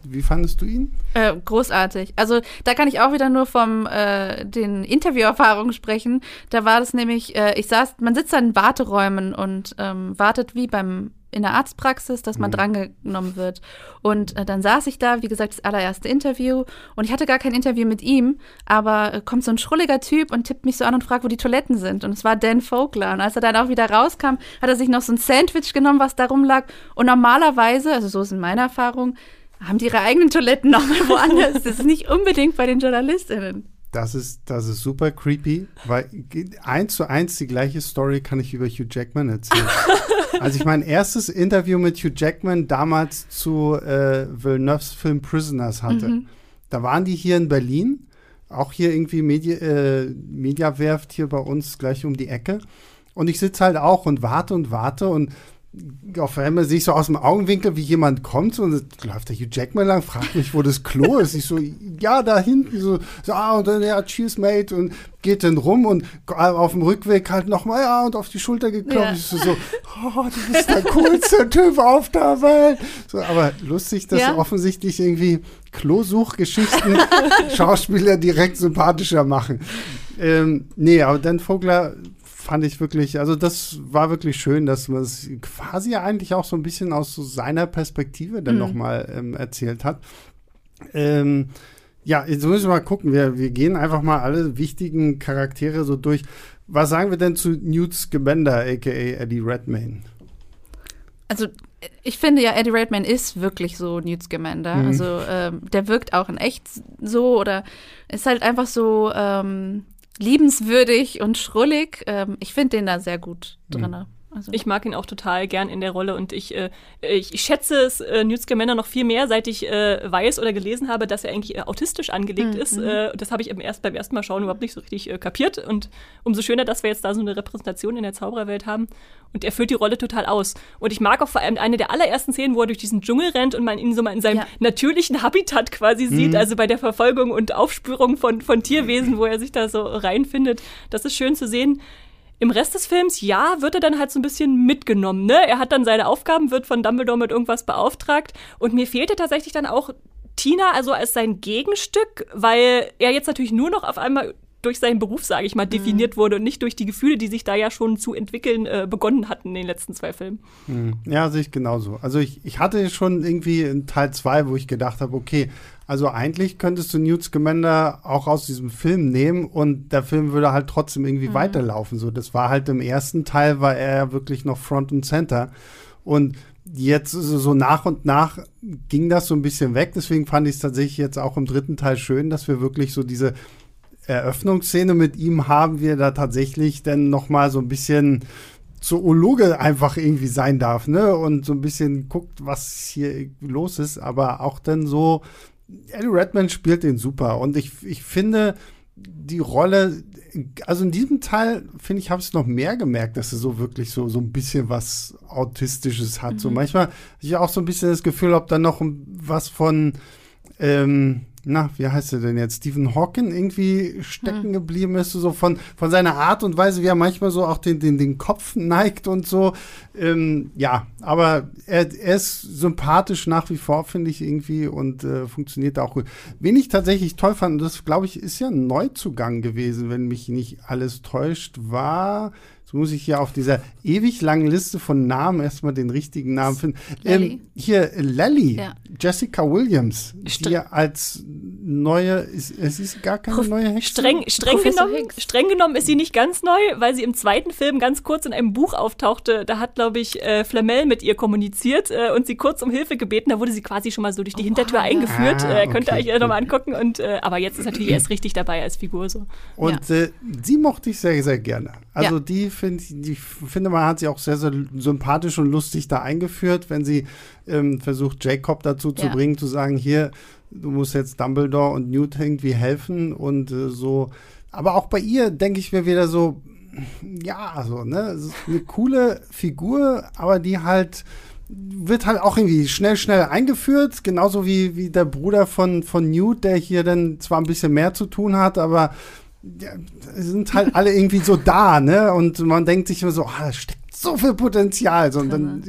Speaker 1: Wie fandest du ihn?
Speaker 3: Äh, großartig. Also da kann ich auch wieder nur vom äh, den Interviewerfahrungen sprechen. Da war das nämlich, äh, ich saß, man sitzt dann in Warteräumen und ähm, wartet wie beim in der Arztpraxis, dass man drangenommen wird. Und äh, dann saß ich da, wie gesagt, das allererste Interview. Und ich hatte gar kein Interview mit ihm, aber äh, kommt so ein schrulliger Typ und tippt mich so an und fragt, wo die Toiletten sind. Und es war Dan Vogler. Und als er dann auch wieder rauskam, hat er sich noch so ein Sandwich genommen, was da rumlag. Und normalerweise, also so ist in meiner Erfahrung, haben die ihre eigenen Toiletten nochmal woanders. Das ist nicht unbedingt bei den JournalistInnen.
Speaker 1: Das ist, das ist super creepy, weil eins zu eins die gleiche Story kann ich über Hugh Jackman erzählen. also ich mein erstes Interview mit Hugh Jackman damals zu äh, Villeneuve's Film Prisoners hatte. Da waren die hier in Berlin, auch hier irgendwie Medi äh, Mediawerft hier bei uns gleich um die Ecke. Und ich sitze halt auch und warte und warte und auf einmal sehe ich so aus dem Augenwinkel, wie jemand kommt und läuft der Hugh Jackman lang, fragt mich, wo das Klo ist. Ich so, ja, da hinten, so, so ah, und dann, ja, cheers, mate, und geht dann rum und auf dem Rückweg halt nochmal, ja, und auf die Schulter geklopft. Ja. Ich so, so, oh, du bist der coolste Typ auf der Welt. So, aber lustig, dass ja. offensichtlich irgendwie Klosuchgeschichten Schauspieler direkt sympathischer machen. Ähm, nee, aber Dan Vogler fand ich wirklich, also das war wirklich schön, dass man es quasi eigentlich auch so ein bisschen aus so seiner Perspektive dann mhm. nochmal ähm, erzählt hat. Ähm, ja, jetzt müssen wir mal gucken. Wir, wir gehen einfach mal alle wichtigen Charaktere so durch. Was sagen wir denn zu Newt Scamander, aka Eddie Redmayne?
Speaker 3: Also ich finde ja, Eddie Redmayne ist wirklich so Newt Scamander. Mhm. Also ähm, der wirkt auch in echt so oder ist halt einfach so ähm, liebenswürdig und schrullig. Ähm, ich finde den da sehr gut drin. Mhm.
Speaker 2: Also. Ich mag ihn auch total gern in der Rolle und ich, äh, ich, ich, schätze es äh, Newt Scamander noch viel mehr, seit ich äh, weiß oder gelesen habe, dass er eigentlich äh, autistisch angelegt mhm. ist. Äh, das habe ich erst, beim ersten Mal schauen überhaupt nicht so richtig äh, kapiert und umso schöner, dass wir jetzt da so eine Repräsentation in der Zaubererwelt haben und er füllt die Rolle total aus. Und ich mag auch vor allem eine der allerersten Szenen, wo er durch diesen Dschungel rennt und man ihn so mal in seinem ja. natürlichen Habitat quasi mhm. sieht, also bei der Verfolgung und Aufspürung von, von Tierwesen, wo er sich da so reinfindet. Das ist schön zu sehen. Im Rest des Films, ja, wird er dann halt so ein bisschen mitgenommen, ne? Er hat dann seine Aufgaben, wird von Dumbledore mit irgendwas beauftragt. Und mir fehlte tatsächlich dann auch Tina also als sein Gegenstück, weil er jetzt natürlich nur noch auf einmal durch seinen Beruf, sage ich mal, definiert mhm. wurde und nicht durch die Gefühle, die sich da ja schon zu entwickeln äh, begonnen hatten in den letzten zwei Filmen.
Speaker 1: Mhm. Ja, sehe ich genauso. Also ich, ich hatte schon irgendwie in Teil 2, wo ich gedacht habe, okay, also eigentlich könntest du Newt Scamander auch aus diesem Film nehmen und der Film würde halt trotzdem irgendwie mhm. weiterlaufen. So, das war halt im ersten Teil war er wirklich noch Front und Center und jetzt so nach und nach ging das so ein bisschen weg. Deswegen fand ich es tatsächlich jetzt auch im dritten Teil schön, dass wir wirklich so diese Eröffnungsszene mit ihm haben wir da tatsächlich dann noch mal so ein bisschen Zoologe einfach irgendwie sein darf, ne? Und so ein bisschen guckt, was hier los ist, aber auch dann so Eddie Redman spielt den super und ich, ich finde die Rolle, also in diesem Teil, finde ich, habe ich noch mehr gemerkt, dass er so wirklich so, so ein bisschen was Autistisches hat. Mhm. So manchmal habe ich auch so ein bisschen das Gefühl, ob da noch was von ähm, na, wie heißt er denn jetzt, Stephen Hawking irgendwie stecken hm. geblieben ist, so von, von seiner Art und Weise, wie er manchmal so auch den, den, den Kopf neigt und so. Ähm, ja, aber er, er ist sympathisch nach wie vor, finde ich irgendwie, und äh, funktioniert auch gut. Wen ich tatsächlich toll fand, und das glaube ich, ist ja ein Neuzugang gewesen, wenn mich nicht alles täuscht, war muss ich hier auf dieser ewig langen Liste von Namen erstmal den richtigen Namen finden. Ähm, hier, Lally, ja. Jessica Williams, Str die als neue, ist, es ist gar keine Prof neue Hexe.
Speaker 2: Streng, streng, genommen, streng genommen ist sie nicht ganz neu, weil sie im zweiten Film ganz kurz in einem Buch auftauchte. Da hat, glaube ich, äh, Flamel mit ihr kommuniziert äh, und sie kurz um Hilfe gebeten. Da wurde sie quasi schon mal so durch die oh, Hintertür wow. eingeführt. Ah, äh, könnt ihr euch ja nochmal angucken. Und, äh, aber jetzt ist natürlich erst richtig dabei als Figur. So.
Speaker 1: Und ja. Äh, sie mochte ich sehr, sehr gerne. Also ja. die finde ich finde, man hat sie auch sehr, sehr sympathisch und lustig da eingeführt, wenn sie ähm, versucht, Jacob dazu zu ja. bringen, zu sagen, hier, du musst jetzt Dumbledore und Newt irgendwie helfen und äh, so. Aber auch bei ihr denke ich mir wieder so, ja, also, ne, eine coole Figur, aber die halt wird halt auch irgendwie schnell, schnell eingeführt, genauso wie, wie der Bruder von, von Newt, der hier dann zwar ein bisschen mehr zu tun hat, aber ja, sind halt alle irgendwie so da, ne? Und man denkt sich immer so, ah, da steckt so viel Potenzial. So, und dann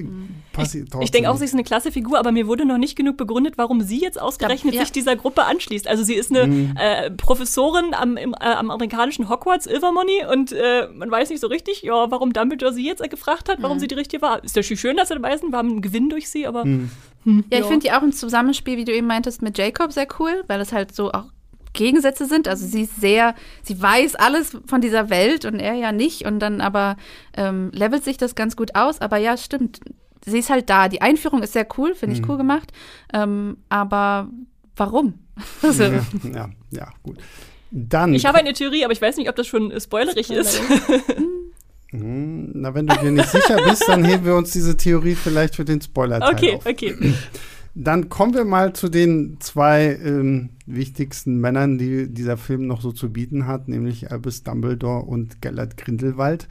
Speaker 2: passiert Ich, ich denke auch, sie ist eine klasse Figur, aber mir wurde noch nicht genug begründet, warum sie jetzt ausgerechnet ja. sich dieser Gruppe anschließt. Also sie ist eine mhm. äh, Professorin am, im, äh, am amerikanischen Hogwarts, Ilvermorny, und äh, man weiß nicht so richtig, ja, warum Dumbledore sie jetzt gefragt hat, warum mhm. sie die richtige war. Ist natürlich schön, dass sie dabei sind, wir haben einen Gewinn durch sie, aber. Mhm.
Speaker 3: Hm, ja, ich finde die auch im Zusammenspiel, wie du eben meintest, mit Jacob sehr cool, weil es halt so auch Gegensätze sind. Also sie ist sehr, sie weiß alles von dieser Welt und er ja nicht. Und dann aber ähm, levelt sich das ganz gut aus. Aber ja, stimmt. Sie ist halt da. Die Einführung ist sehr cool, finde ich mhm. cool gemacht. Ähm, aber warum?
Speaker 1: also. ja, ja, ja, gut. Dann.
Speaker 2: Ich habe eine Theorie, aber ich weiß nicht, ob das schon spoilerig ist.
Speaker 1: Hm, na, wenn du dir nicht sicher bist, dann heben wir uns diese Theorie vielleicht für den Spoiler-Teil
Speaker 2: Okay,
Speaker 1: auf.
Speaker 2: okay.
Speaker 1: Dann kommen wir mal zu den zwei ähm, wichtigsten Männern, die dieser Film noch so zu bieten hat, nämlich Albus Dumbledore und Gellert Grindelwald.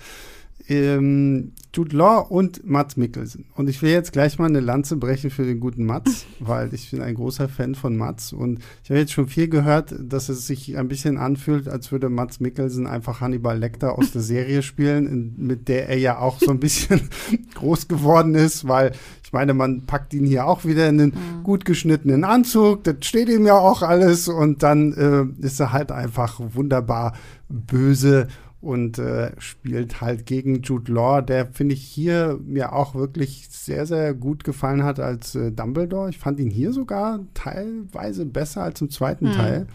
Speaker 1: Ähm, Jude Law und Mats Mikkelsen. Und ich will jetzt gleich mal eine Lanze brechen für den guten Mats, weil ich bin ein großer Fan von Mats. Und ich habe jetzt schon viel gehört, dass es sich ein bisschen anfühlt, als würde Mats Mikkelsen einfach Hannibal Lecter aus der Serie spielen, in, mit der er ja auch so ein bisschen groß geworden ist, weil ich meine, man packt ihn hier auch wieder in den mhm. gut geschnittenen Anzug, das steht ihm ja auch alles und dann äh, ist er halt einfach wunderbar böse und äh, spielt halt gegen Jude Law, der finde ich hier mir auch wirklich sehr, sehr gut gefallen hat als äh, Dumbledore. Ich fand ihn hier sogar teilweise besser als im zweiten mhm. Teil.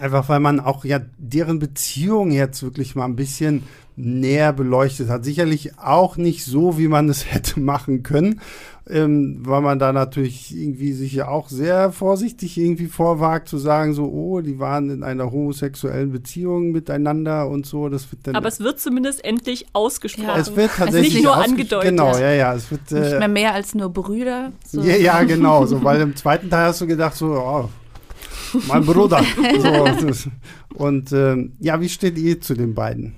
Speaker 1: Einfach weil man auch ja deren Beziehung jetzt wirklich mal ein bisschen näher beleuchtet hat. Sicherlich auch nicht so, wie man es hätte machen können ähm, weil man da natürlich irgendwie sich ja auch sehr vorsichtig irgendwie vorwagt zu sagen, so, oh, die waren in einer homosexuellen Beziehung miteinander und so. Das wird dann
Speaker 2: Aber es wird zumindest endlich ausgesprochen.
Speaker 1: Ja. Es wird tatsächlich
Speaker 2: nicht nur angedeutet.
Speaker 1: Genau, ja, ja. Es wird,
Speaker 3: äh, nicht mehr mehr als nur Brüder.
Speaker 1: So. Ja, ja, genau. So, weil im zweiten Teil hast du gedacht, so, oh, mein Bruder. so, und ähm, ja, wie steht ihr zu den beiden?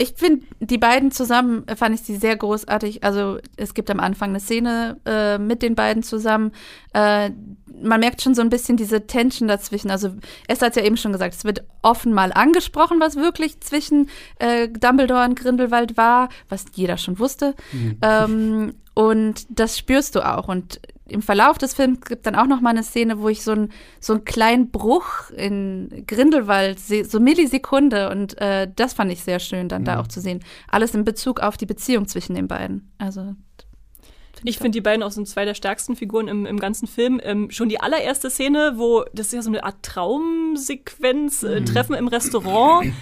Speaker 3: Ich finde, die beiden zusammen äh, fand ich sie sehr großartig. Also es gibt am Anfang eine Szene äh, mit den beiden zusammen. Äh, man merkt schon so ein bisschen diese Tension dazwischen. Also Esther hat ja eben schon gesagt, es wird offen mal angesprochen, was wirklich zwischen äh, Dumbledore und Grindelwald war, was jeder schon wusste. Mhm. Ähm, und das spürst du auch. Und im Verlauf des Films gibt dann auch noch mal eine Szene, wo ich so, ein, so einen kleinen Bruch in Grindelwald sehe, so Millisekunde. Und äh, das fand ich sehr schön, dann mhm. da auch zu sehen. Alles in Bezug auf die Beziehung zwischen den beiden. Also
Speaker 2: ich, ich finde, die beiden auch sind zwei der stärksten Figuren im, im ganzen Film. Ähm, schon die allererste Szene, wo das ist ja so eine Art Traumsequenz, äh, mhm. Treffen im Restaurant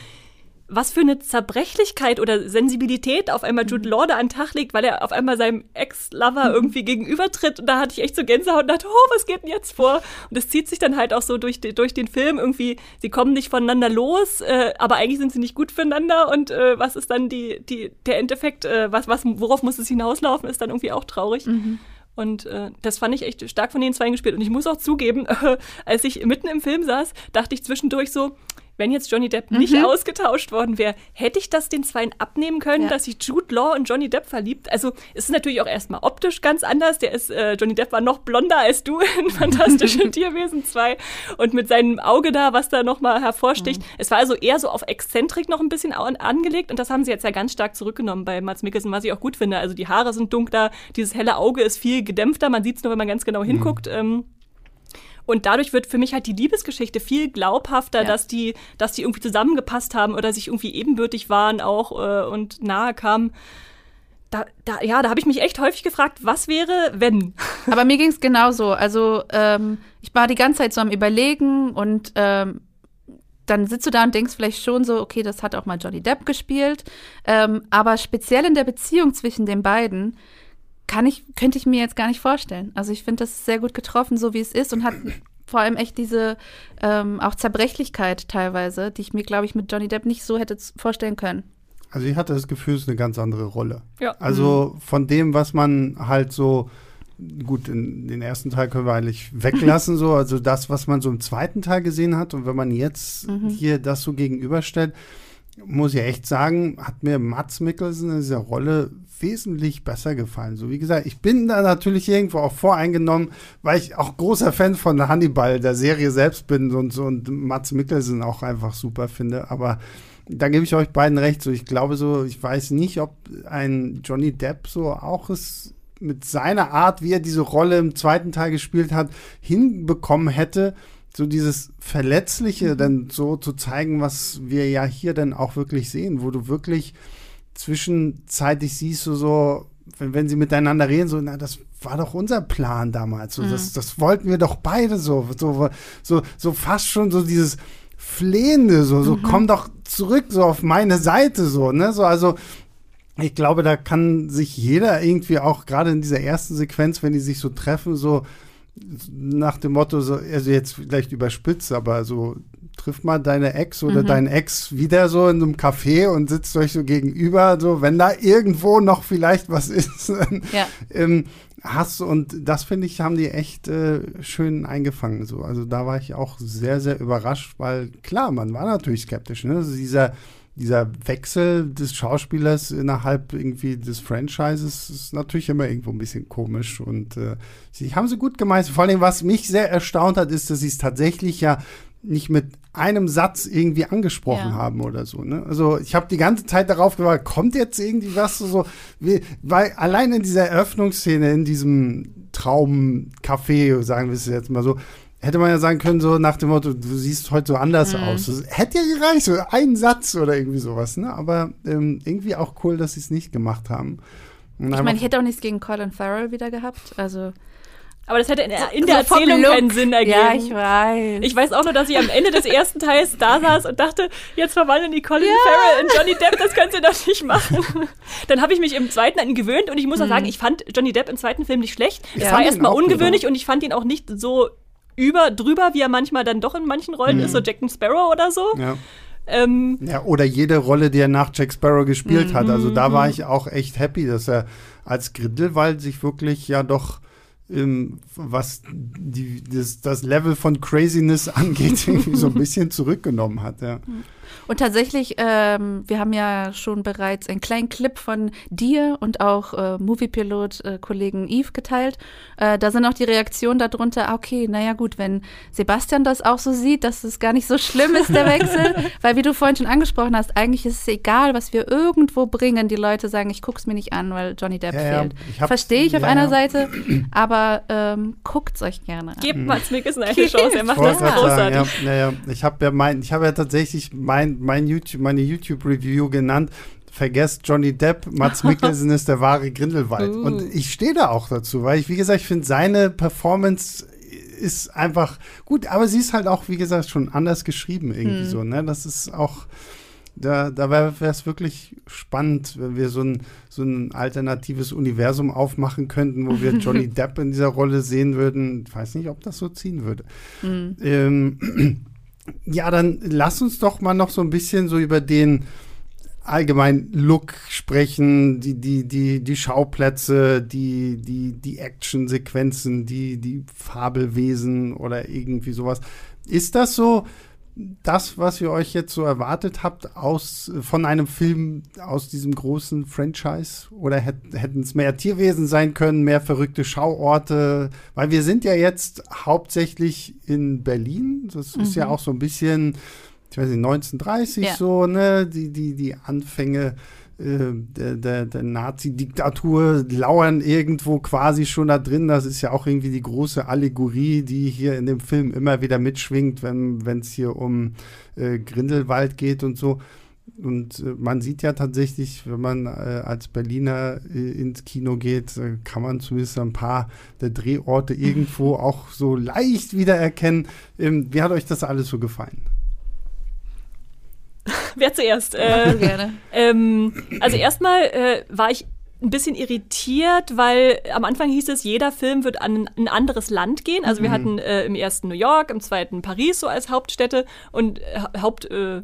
Speaker 2: was für eine Zerbrechlichkeit oder Sensibilität auf einmal Jude Law da an den Tag legt, weil er auf einmal seinem Ex-Lover irgendwie gegenübertritt. Und da hatte ich echt so Gänsehaut und dachte, oh, was geht denn jetzt vor? Und es zieht sich dann halt auch so durch, durch den Film irgendwie, sie kommen nicht voneinander los, äh, aber eigentlich sind sie nicht gut füreinander. Und äh, was ist dann die, die, der Endeffekt, äh, was, was, worauf muss es hinauslaufen, ist dann irgendwie auch traurig. Mhm. Und äh, das fand ich echt stark von den zwei gespielt. Und ich muss auch zugeben, äh, als ich mitten im Film saß, dachte ich zwischendurch so, wenn jetzt Johnny Depp mhm. nicht ausgetauscht worden wäre, hätte ich das den Zweien abnehmen können, ja. dass sich Jude Law und Johnny Depp verliebt. Also es ist natürlich auch erstmal optisch ganz anders. Der ist, äh, Johnny Depp war noch blonder als du in Fantastische Tierwesen 2 und mit seinem Auge da, was da nochmal hervorsticht. Mhm. Es war also eher so auf Exzentrik noch ein bisschen an, angelegt und das haben sie jetzt ja ganz stark zurückgenommen bei Mats Mikkelsen, was ich auch gut finde. Also die Haare sind dunkler, dieses helle Auge ist viel gedämpfter, man sieht es nur, wenn man ganz genau hinguckt. Mhm. Ähm, und dadurch wird für mich halt die Liebesgeschichte viel glaubhafter, ja. dass die, dass die irgendwie zusammengepasst haben oder sich irgendwie ebenbürtig waren auch äh, und nahe kamen. Da, da, ja, da habe ich mich echt häufig gefragt, was wäre, wenn?
Speaker 3: Aber mir ging es genauso. Also ähm, ich war die ganze Zeit so am Überlegen und ähm, dann sitzt du da und denkst vielleicht schon so, okay, das hat auch mal Johnny Depp gespielt. Ähm, aber speziell in der Beziehung zwischen den beiden kann ich, könnte ich mir jetzt gar nicht vorstellen. Also ich finde das sehr gut getroffen, so wie es ist und hat vor allem echt diese ähm, auch Zerbrechlichkeit teilweise, die ich mir, glaube ich, mit Johnny Depp nicht so hätte vorstellen können.
Speaker 1: Also ich hatte das Gefühl, es ist eine ganz andere Rolle. Ja. Also mhm. von dem, was man halt so, gut, in den ersten Teil können wir eigentlich weglassen, so, also das, was man so im zweiten Teil gesehen hat und wenn man jetzt mhm. hier das so gegenüberstellt, muss ich echt sagen, hat mir Mats Mikkelsen in dieser Rolle wesentlich besser gefallen. So wie gesagt, ich bin da natürlich irgendwo auch voreingenommen, weil ich auch großer Fan von Hannibal, der Serie selbst bin und so und Mats Mikkelsen auch einfach super finde. Aber da gebe ich euch beiden recht. So, ich glaube so, ich weiß nicht, ob ein Johnny Depp so auch es mit seiner Art, wie er diese Rolle im zweiten Teil gespielt hat, hinbekommen hätte so dieses Verletzliche mhm. dann so zu zeigen, was wir ja hier dann auch wirklich sehen, wo du wirklich zwischenzeitlich siehst du so, wenn, wenn sie miteinander reden, so, na, das war doch unser Plan damals. So, mhm. das, das wollten wir doch beide so, so, so, so fast schon so dieses Flehende, so, so, mhm. komm doch zurück, so auf meine Seite, so, ne, so, also, ich glaube, da kann sich jeder irgendwie auch gerade in dieser ersten Sequenz, wenn die sich so treffen, so nach dem Motto, so, also jetzt vielleicht überspitzt, aber so trifft mal deine Ex oder mhm. deinen Ex wieder so in einem Café und sitzt euch so gegenüber, so wenn da irgendwo noch vielleicht was ist, ja. ähm, hast und das finde ich, haben die echt äh, schön eingefangen. So. Also da war ich auch sehr, sehr überrascht, weil klar, man war natürlich skeptisch. Ne? Also dieser dieser Wechsel des Schauspielers innerhalb irgendwie des Franchises ist natürlich immer irgendwo ein bisschen komisch und äh, sie haben sie gut gemeistert. Vor allem, was mich sehr erstaunt hat, ist, dass sie es tatsächlich ja nicht mit einem Satz irgendwie angesprochen
Speaker 3: Ja.
Speaker 1: haben oder so. Ne? Also ich habe die ganze Zeit darauf gewartet, kommt jetzt irgendwie was so, wie, weil allein in dieser Eröffnungsszene, in diesem Traumcafé, sagen wir es jetzt mal so, hätte man ja sagen können, so nach dem Motto, du siehst heute so anders
Speaker 3: Mhm.
Speaker 1: aus. Das hätte ja gereicht, so ein Satz oder irgendwie sowas, ne? Aber ähm, irgendwie auch cool, dass sie es nicht gemacht haben. Und
Speaker 3: Ich meine, ich hätte auch nichts gegen Colin Farrell wieder gehabt. Also
Speaker 2: Aber das hätte in, der- in
Speaker 3: so
Speaker 2: der
Speaker 3: vom
Speaker 2: Erzählung
Speaker 3: Look.
Speaker 2: keinen Sinn ergeben.
Speaker 3: Ja, ich weiß.
Speaker 2: Ich weiß auch nur, dass ich am Ende des ersten Teils da saß und dachte, jetzt verwandeln die Colin Farrell in Johnny Depp, das kannst du doch nicht machen. Dann habe ich mich im zweiten an ihn gewöhnt und ich muss auch sagen, ich fand Johnny Depp im zweiten Film nicht schlecht. Es
Speaker 3: Ja.
Speaker 2: war erstmal ungewöhnlich und ich fand ihn auch nicht so über drüber, wie er manchmal dann doch in manchen Rollen ist, so Jack Sparrow oder so.
Speaker 1: ja.
Speaker 2: Ähm,
Speaker 1: Ja, oder jede Rolle, die er nach Jack Sparrow gespielt hat. Also da
Speaker 2: Mhm.
Speaker 1: war ich auch echt happy, dass er als Grindelwald sich wirklich ja doch, ähm, was die, das, das Level von Craziness angeht, irgendwie so ein bisschen zurückgenommen hat. Ja.
Speaker 3: Und tatsächlich, ähm, wir haben ja schon bereits einen kleinen Clip von dir und auch äh, Moviepilot-Kollegen Yves geteilt. Äh, da sind auch die Reaktionen darunter, ah, okay, naja gut, wenn Sebastian das auch so sieht, dass es gar nicht so schlimm ist, der Wechsel. weil wie du vorhin schon angesprochen hast, eigentlich ist es egal, was wir irgendwo bringen. Die Leute sagen, ich guck's mir nicht an, weil Johnny Depp
Speaker 1: Ja,
Speaker 3: fehlt.
Speaker 1: hab-
Speaker 3: Verstehe ich auf
Speaker 1: ja,
Speaker 3: einer
Speaker 1: ja.
Speaker 3: Seite, aber ähm, guckt's euch gerne an.
Speaker 2: gebt Mats Mikkelsen eine Chance, er macht
Speaker 1: Ich
Speaker 2: das großartig.
Speaker 1: sagen, ja, ja. Ich habe ja mein, ich habe ja tatsächlich mein, mein YouTube, meine YouTube-Review genannt. Vergesst Johnny Depp, Mats Mikkelsen ist der wahre Grindelwald.
Speaker 2: Uh.
Speaker 1: Und ich stehe da auch dazu, weil ich, wie gesagt, ich finde seine Performance ist einfach gut, aber sie ist halt auch, wie gesagt, schon anders geschrieben irgendwie so, ne? Das ist auch, da, da wäre es wirklich spannend, wenn wir so ein, so ein alternatives Universum aufmachen könnten, wo wir Johnny Depp in dieser Rolle sehen würden. Ich weiß nicht, ob das so ziehen würde. Ähm, ja, dann lass uns doch mal noch so ein bisschen so über den allgemeinen Look sprechen, die, die, die, die Schauplätze, die, die, die Actionsequenzen, die, die Fabelwesen oder irgendwie sowas. Ist das so das, was ihr euch jetzt so erwartet habt aus, von einem Film aus diesem großen Franchise? Oder hätt, hätten es mehr Tierwesen sein können, mehr verrückte Schauorte? Weil wir sind ja jetzt hauptsächlich in Berlin. Das ist ja auch so ein bisschen, ich weiß nicht, 1930
Speaker 3: Ja.
Speaker 1: so, ne? Die, die, die Anfänge äh, der, der, der Nazi-Diktatur lauern irgendwo quasi schon da drin. Das ist ja auch irgendwie die große Allegorie, die hier in dem Film immer wieder mitschwingt, wenn es hier um äh, Grindelwald geht und so. Und äh, man sieht ja tatsächlich, wenn man äh, als Berliner äh, ins Kino geht, äh, kann man zumindest ein paar der Drehorte irgendwo auch so leicht wiedererkennen. Ähm, wie hat euch das alles so gefallen?
Speaker 2: Wer zuerst? Äh,
Speaker 3: gerne.
Speaker 2: Ähm, also erstmal äh, war ich ein bisschen irritiert, weil am Anfang hieß es, jeder Film wird an ein anderes Land gehen. Also wir hatten äh, im ersten New York, im zweiten Paris so als Hauptstädte und äh, Haupt äh,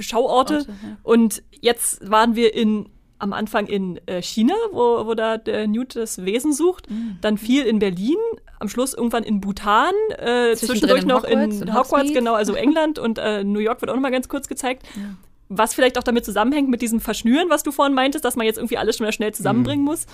Speaker 2: Schauorte.
Speaker 3: Orte, ja.
Speaker 2: Und jetzt waren wir in am Anfang in äh, China, wo, wo da der Newt das Wesen sucht,
Speaker 3: Mhm.
Speaker 2: dann viel in Berlin, am Schluss irgendwann in Bhutan, äh, zwischendurch
Speaker 3: in
Speaker 2: noch
Speaker 3: Hogwarts
Speaker 2: in Hogwarts,
Speaker 3: Hogsmeade.
Speaker 2: genau, also England und äh, New York wird auch noch mal ganz kurz gezeigt. Was vielleicht auch damit zusammenhängt mit diesem Verschnüren, was du vorhin meintest, dass man jetzt irgendwie alles schon mal schnell zusammenbringen muss.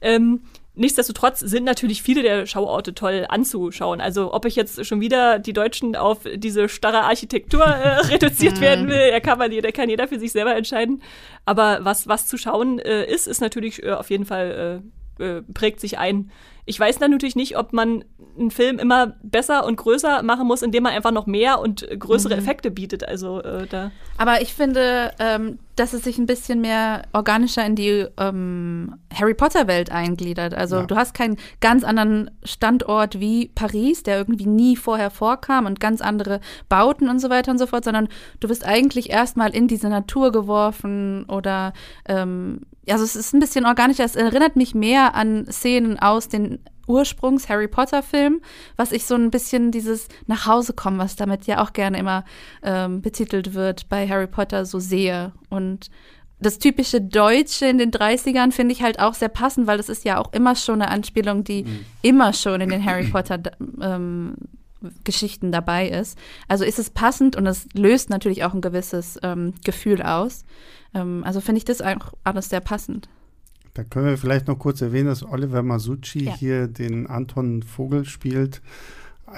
Speaker 2: Ähm, nichtsdestotrotz sind natürlich viele der Schauorte toll anzuschauen. Also ob ich jetzt schon wieder die Deutschen auf diese starre Architektur äh, reduziert werden will, da kann man jeder, kann jeder für sich selber entscheiden. Aber was, was zu schauen äh, ist, ist natürlich äh, auf jeden Fall äh, äh, prägt sich ein. Ich weiß dann natürlich nicht, ob man einen Film immer besser und größer machen muss, indem man einfach noch mehr und größere Effekte bietet. Also äh, da.
Speaker 3: Aber ich finde, ähm, dass es sich ein bisschen mehr organischer in die ähm, Harry Potter-Welt eingliedert. Also
Speaker 1: Ja.
Speaker 3: du hast keinen ganz anderen Standort wie Paris, der irgendwie nie vorher vorkam und ganz andere Bauten und so weiter und so fort, sondern du bist eigentlich erstmal in diese Natur geworfen oder ähm, also es ist ein bisschen organischer. Es erinnert mich mehr an Szenen aus den Ursprungs Harry Potter Film, was ich so ein bisschen dieses nach Hause kommen, was damit ja auch gerne immer ähm, betitelt wird bei Harry Potter so sehe und das typische Deutsche in den 30ern finde ich halt auch sehr passend, weil das ist ja auch immer schon eine Anspielung, die immer schon in den Harry Potter ähm, Geschichten dabei ist. Also ist es passend und es löst natürlich auch ein gewisses ähm, Gefühl aus. Ähm, also finde ich das auch alles sehr passend.
Speaker 1: Da können wir vielleicht noch kurz erwähnen, dass Oliver Masucci
Speaker 3: Ja.
Speaker 1: hier den Anton Vogel spielt.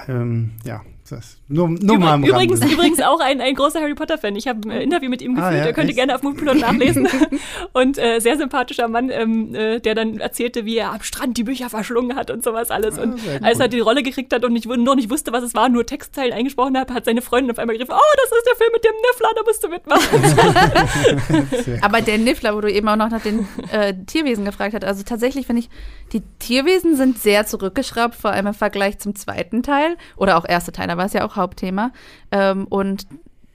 Speaker 1: Ähm, ja, das nur, nur
Speaker 2: Übr-
Speaker 1: mal am
Speaker 2: übrigens,
Speaker 1: Rande.
Speaker 2: übrigens auch ein, ein großer Harry Potter-Fan. Ich habe ein äh, Interview mit ihm
Speaker 1: Ah,
Speaker 2: geführt.
Speaker 1: ja,
Speaker 2: Ihr könnt
Speaker 1: echt?
Speaker 2: gerne auf Moviepilot nachlesen. und äh, sehr sympathischer Mann, ähm, äh, der dann erzählte, wie er am Strand die Bücher verschlungen hat und sowas alles. Und
Speaker 1: Ah,
Speaker 2: als er die Rolle gekriegt hat und nicht, noch nicht wusste, was es war, nur Textzeilen eingesprochen hat, hat seine Freundin auf einmal gegriffen, oh, das ist der Film mit dem Niffler, da musst du mitmachen.
Speaker 3: Aber der Niffler, wo du eben auch noch nach den äh, Tierwesen gefragt hast, also tatsächlich finde ich, die Tierwesen sind sehr zurückgeschraubt, vor allem im Vergleich zum zweiten Teil oder auch erste Teil, da war es ja auch Hauptthema. Ähm, und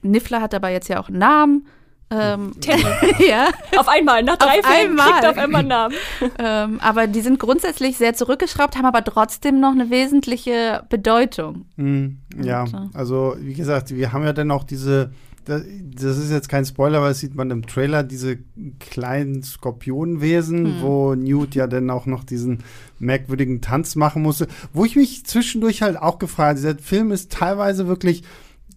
Speaker 3: Niffler hat dabei jetzt ja auch einen Namen. Ähm, ja,
Speaker 2: auf einmal, nach drei
Speaker 3: Auf
Speaker 2: Filmen
Speaker 3: einmal.
Speaker 2: kriegt er auf einmal einen Namen.
Speaker 3: ähm, aber die sind grundsätzlich sehr zurückgeschraubt, haben aber trotzdem noch eine wesentliche Bedeutung.
Speaker 1: Mm, ja,
Speaker 3: Und, äh,
Speaker 1: also wie gesagt, wir haben ja dann auch diese, das, das ist jetzt kein Spoiler, aber das sieht man im Trailer, diese kleinen Skorpionwesen, wo Newt ja dann auch noch diesen merkwürdigen Tanz machen musste, wo ich mich zwischendurch halt auch gefragt habe, dieser Film ist teilweise wirklich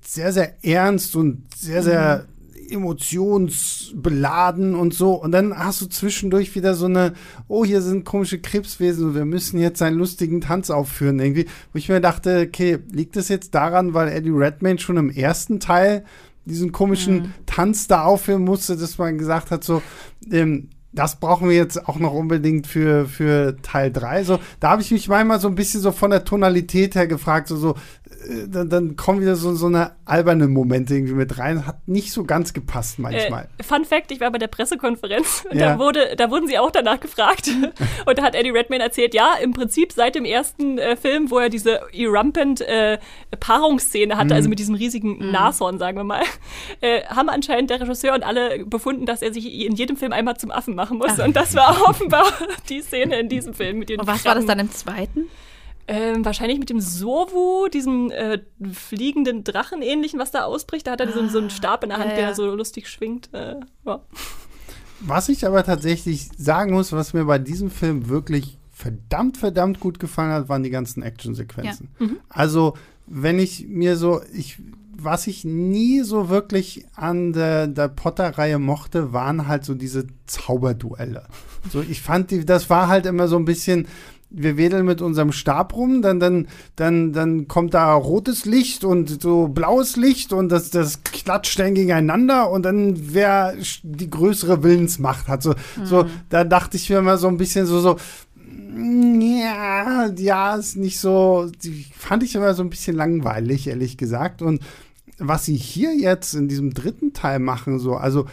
Speaker 1: sehr, sehr ernst und sehr, sehr emotionsbeladen und so. Und dann hast du zwischendurch wieder so eine, oh, hier sind komische Krebswesen und wir müssen jetzt einen lustigen Tanz aufführen irgendwie. Wo ich mir dachte, okay, liegt das jetzt daran, weil Eddie Redmayne schon im ersten Teil diesen komischen Tanz da aufführen musste, dass man gesagt hat, so, ähm, das brauchen wir jetzt auch noch unbedingt für, für Teil 3. So, da habe ich mich manchmal so ein bisschen so von der Tonalität her gefragt, so, so dann, dann kommen wieder so, so eine alberne Momente irgendwie mit rein. Hat nicht so ganz gepasst manchmal.
Speaker 2: Äh, Fun Fact, ich war bei der Pressekonferenz und
Speaker 1: Ja.
Speaker 2: da, wurde, da wurden sie auch danach gefragt. und da hat Eddie Redmayne erzählt, ja, im Prinzip seit dem ersten äh, Film, wo er diese Erumpent äh, Paarungsszene hatte,
Speaker 1: Mhm.
Speaker 2: also mit diesem riesigen Nashorn, sagen wir mal, äh, haben anscheinend der Regisseur und alle befunden, dass er sich in jedem Film einmal zum Affen machen muss. Und das war offenbar die Szene in diesem Film mit den
Speaker 3: Und was war das
Speaker 2: Krabben.
Speaker 3: dann im zweiten?
Speaker 2: Ähm, wahrscheinlich mit dem Sowu, diesem äh, fliegenden Drachen-ähnlichen, was da ausbricht. Da hat er so, so einen Stab in der Hand,
Speaker 3: ja,
Speaker 2: der
Speaker 3: ja.
Speaker 2: er so lustig schwingt. Äh, ja.
Speaker 1: Was ich aber tatsächlich sagen muss, was mir bei diesem Film wirklich verdammt, verdammt gut gefallen hat, waren die ganzen Actionsequenzen. Also, wenn ich mir so, ich, was ich nie so wirklich an der, der Potter-Reihe mochte, waren halt so diese Zauberduelle. So, ich fand, die, das war halt immer so ein bisschen, wir wedeln mit unserem Stab rum, dann, dann, dann, dann kommt da rotes Licht und so blaues Licht und das, das klatscht dann gegeneinander und dann wer die größere Willensmacht hat. So, so da dachte ich mir immer so ein bisschen so, so, mm, ja, ja, ist nicht so, fand ich immer so ein bisschen langweilig, ehrlich gesagt. Und was sie hier jetzt in diesem dritten Teil machen, so, also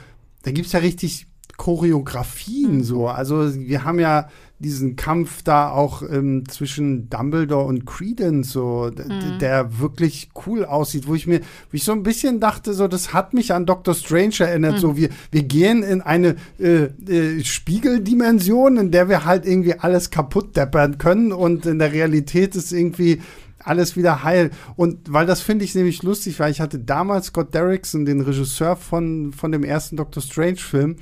Speaker 1: da gibt es ja richtig Choreografien so. Also wir haben ja diesen Kampf da auch ähm, zwischen Dumbledore und Credence, so, d- der wirklich cool aussieht, wo ich mir, wo ich so ein bisschen dachte, so, das hat mich an Doctor Strange erinnert, so, wir, wir gehen in eine äh, äh, Spiegeldimension, in der wir halt irgendwie alles kaputt deppern können und in der Realität ist irgendwie alles wieder heil. Und weil das finde ich nämlich lustig, weil ich hatte damals Scott Derrickson, den Regisseur von, von dem ersten Doctor Strange-Film,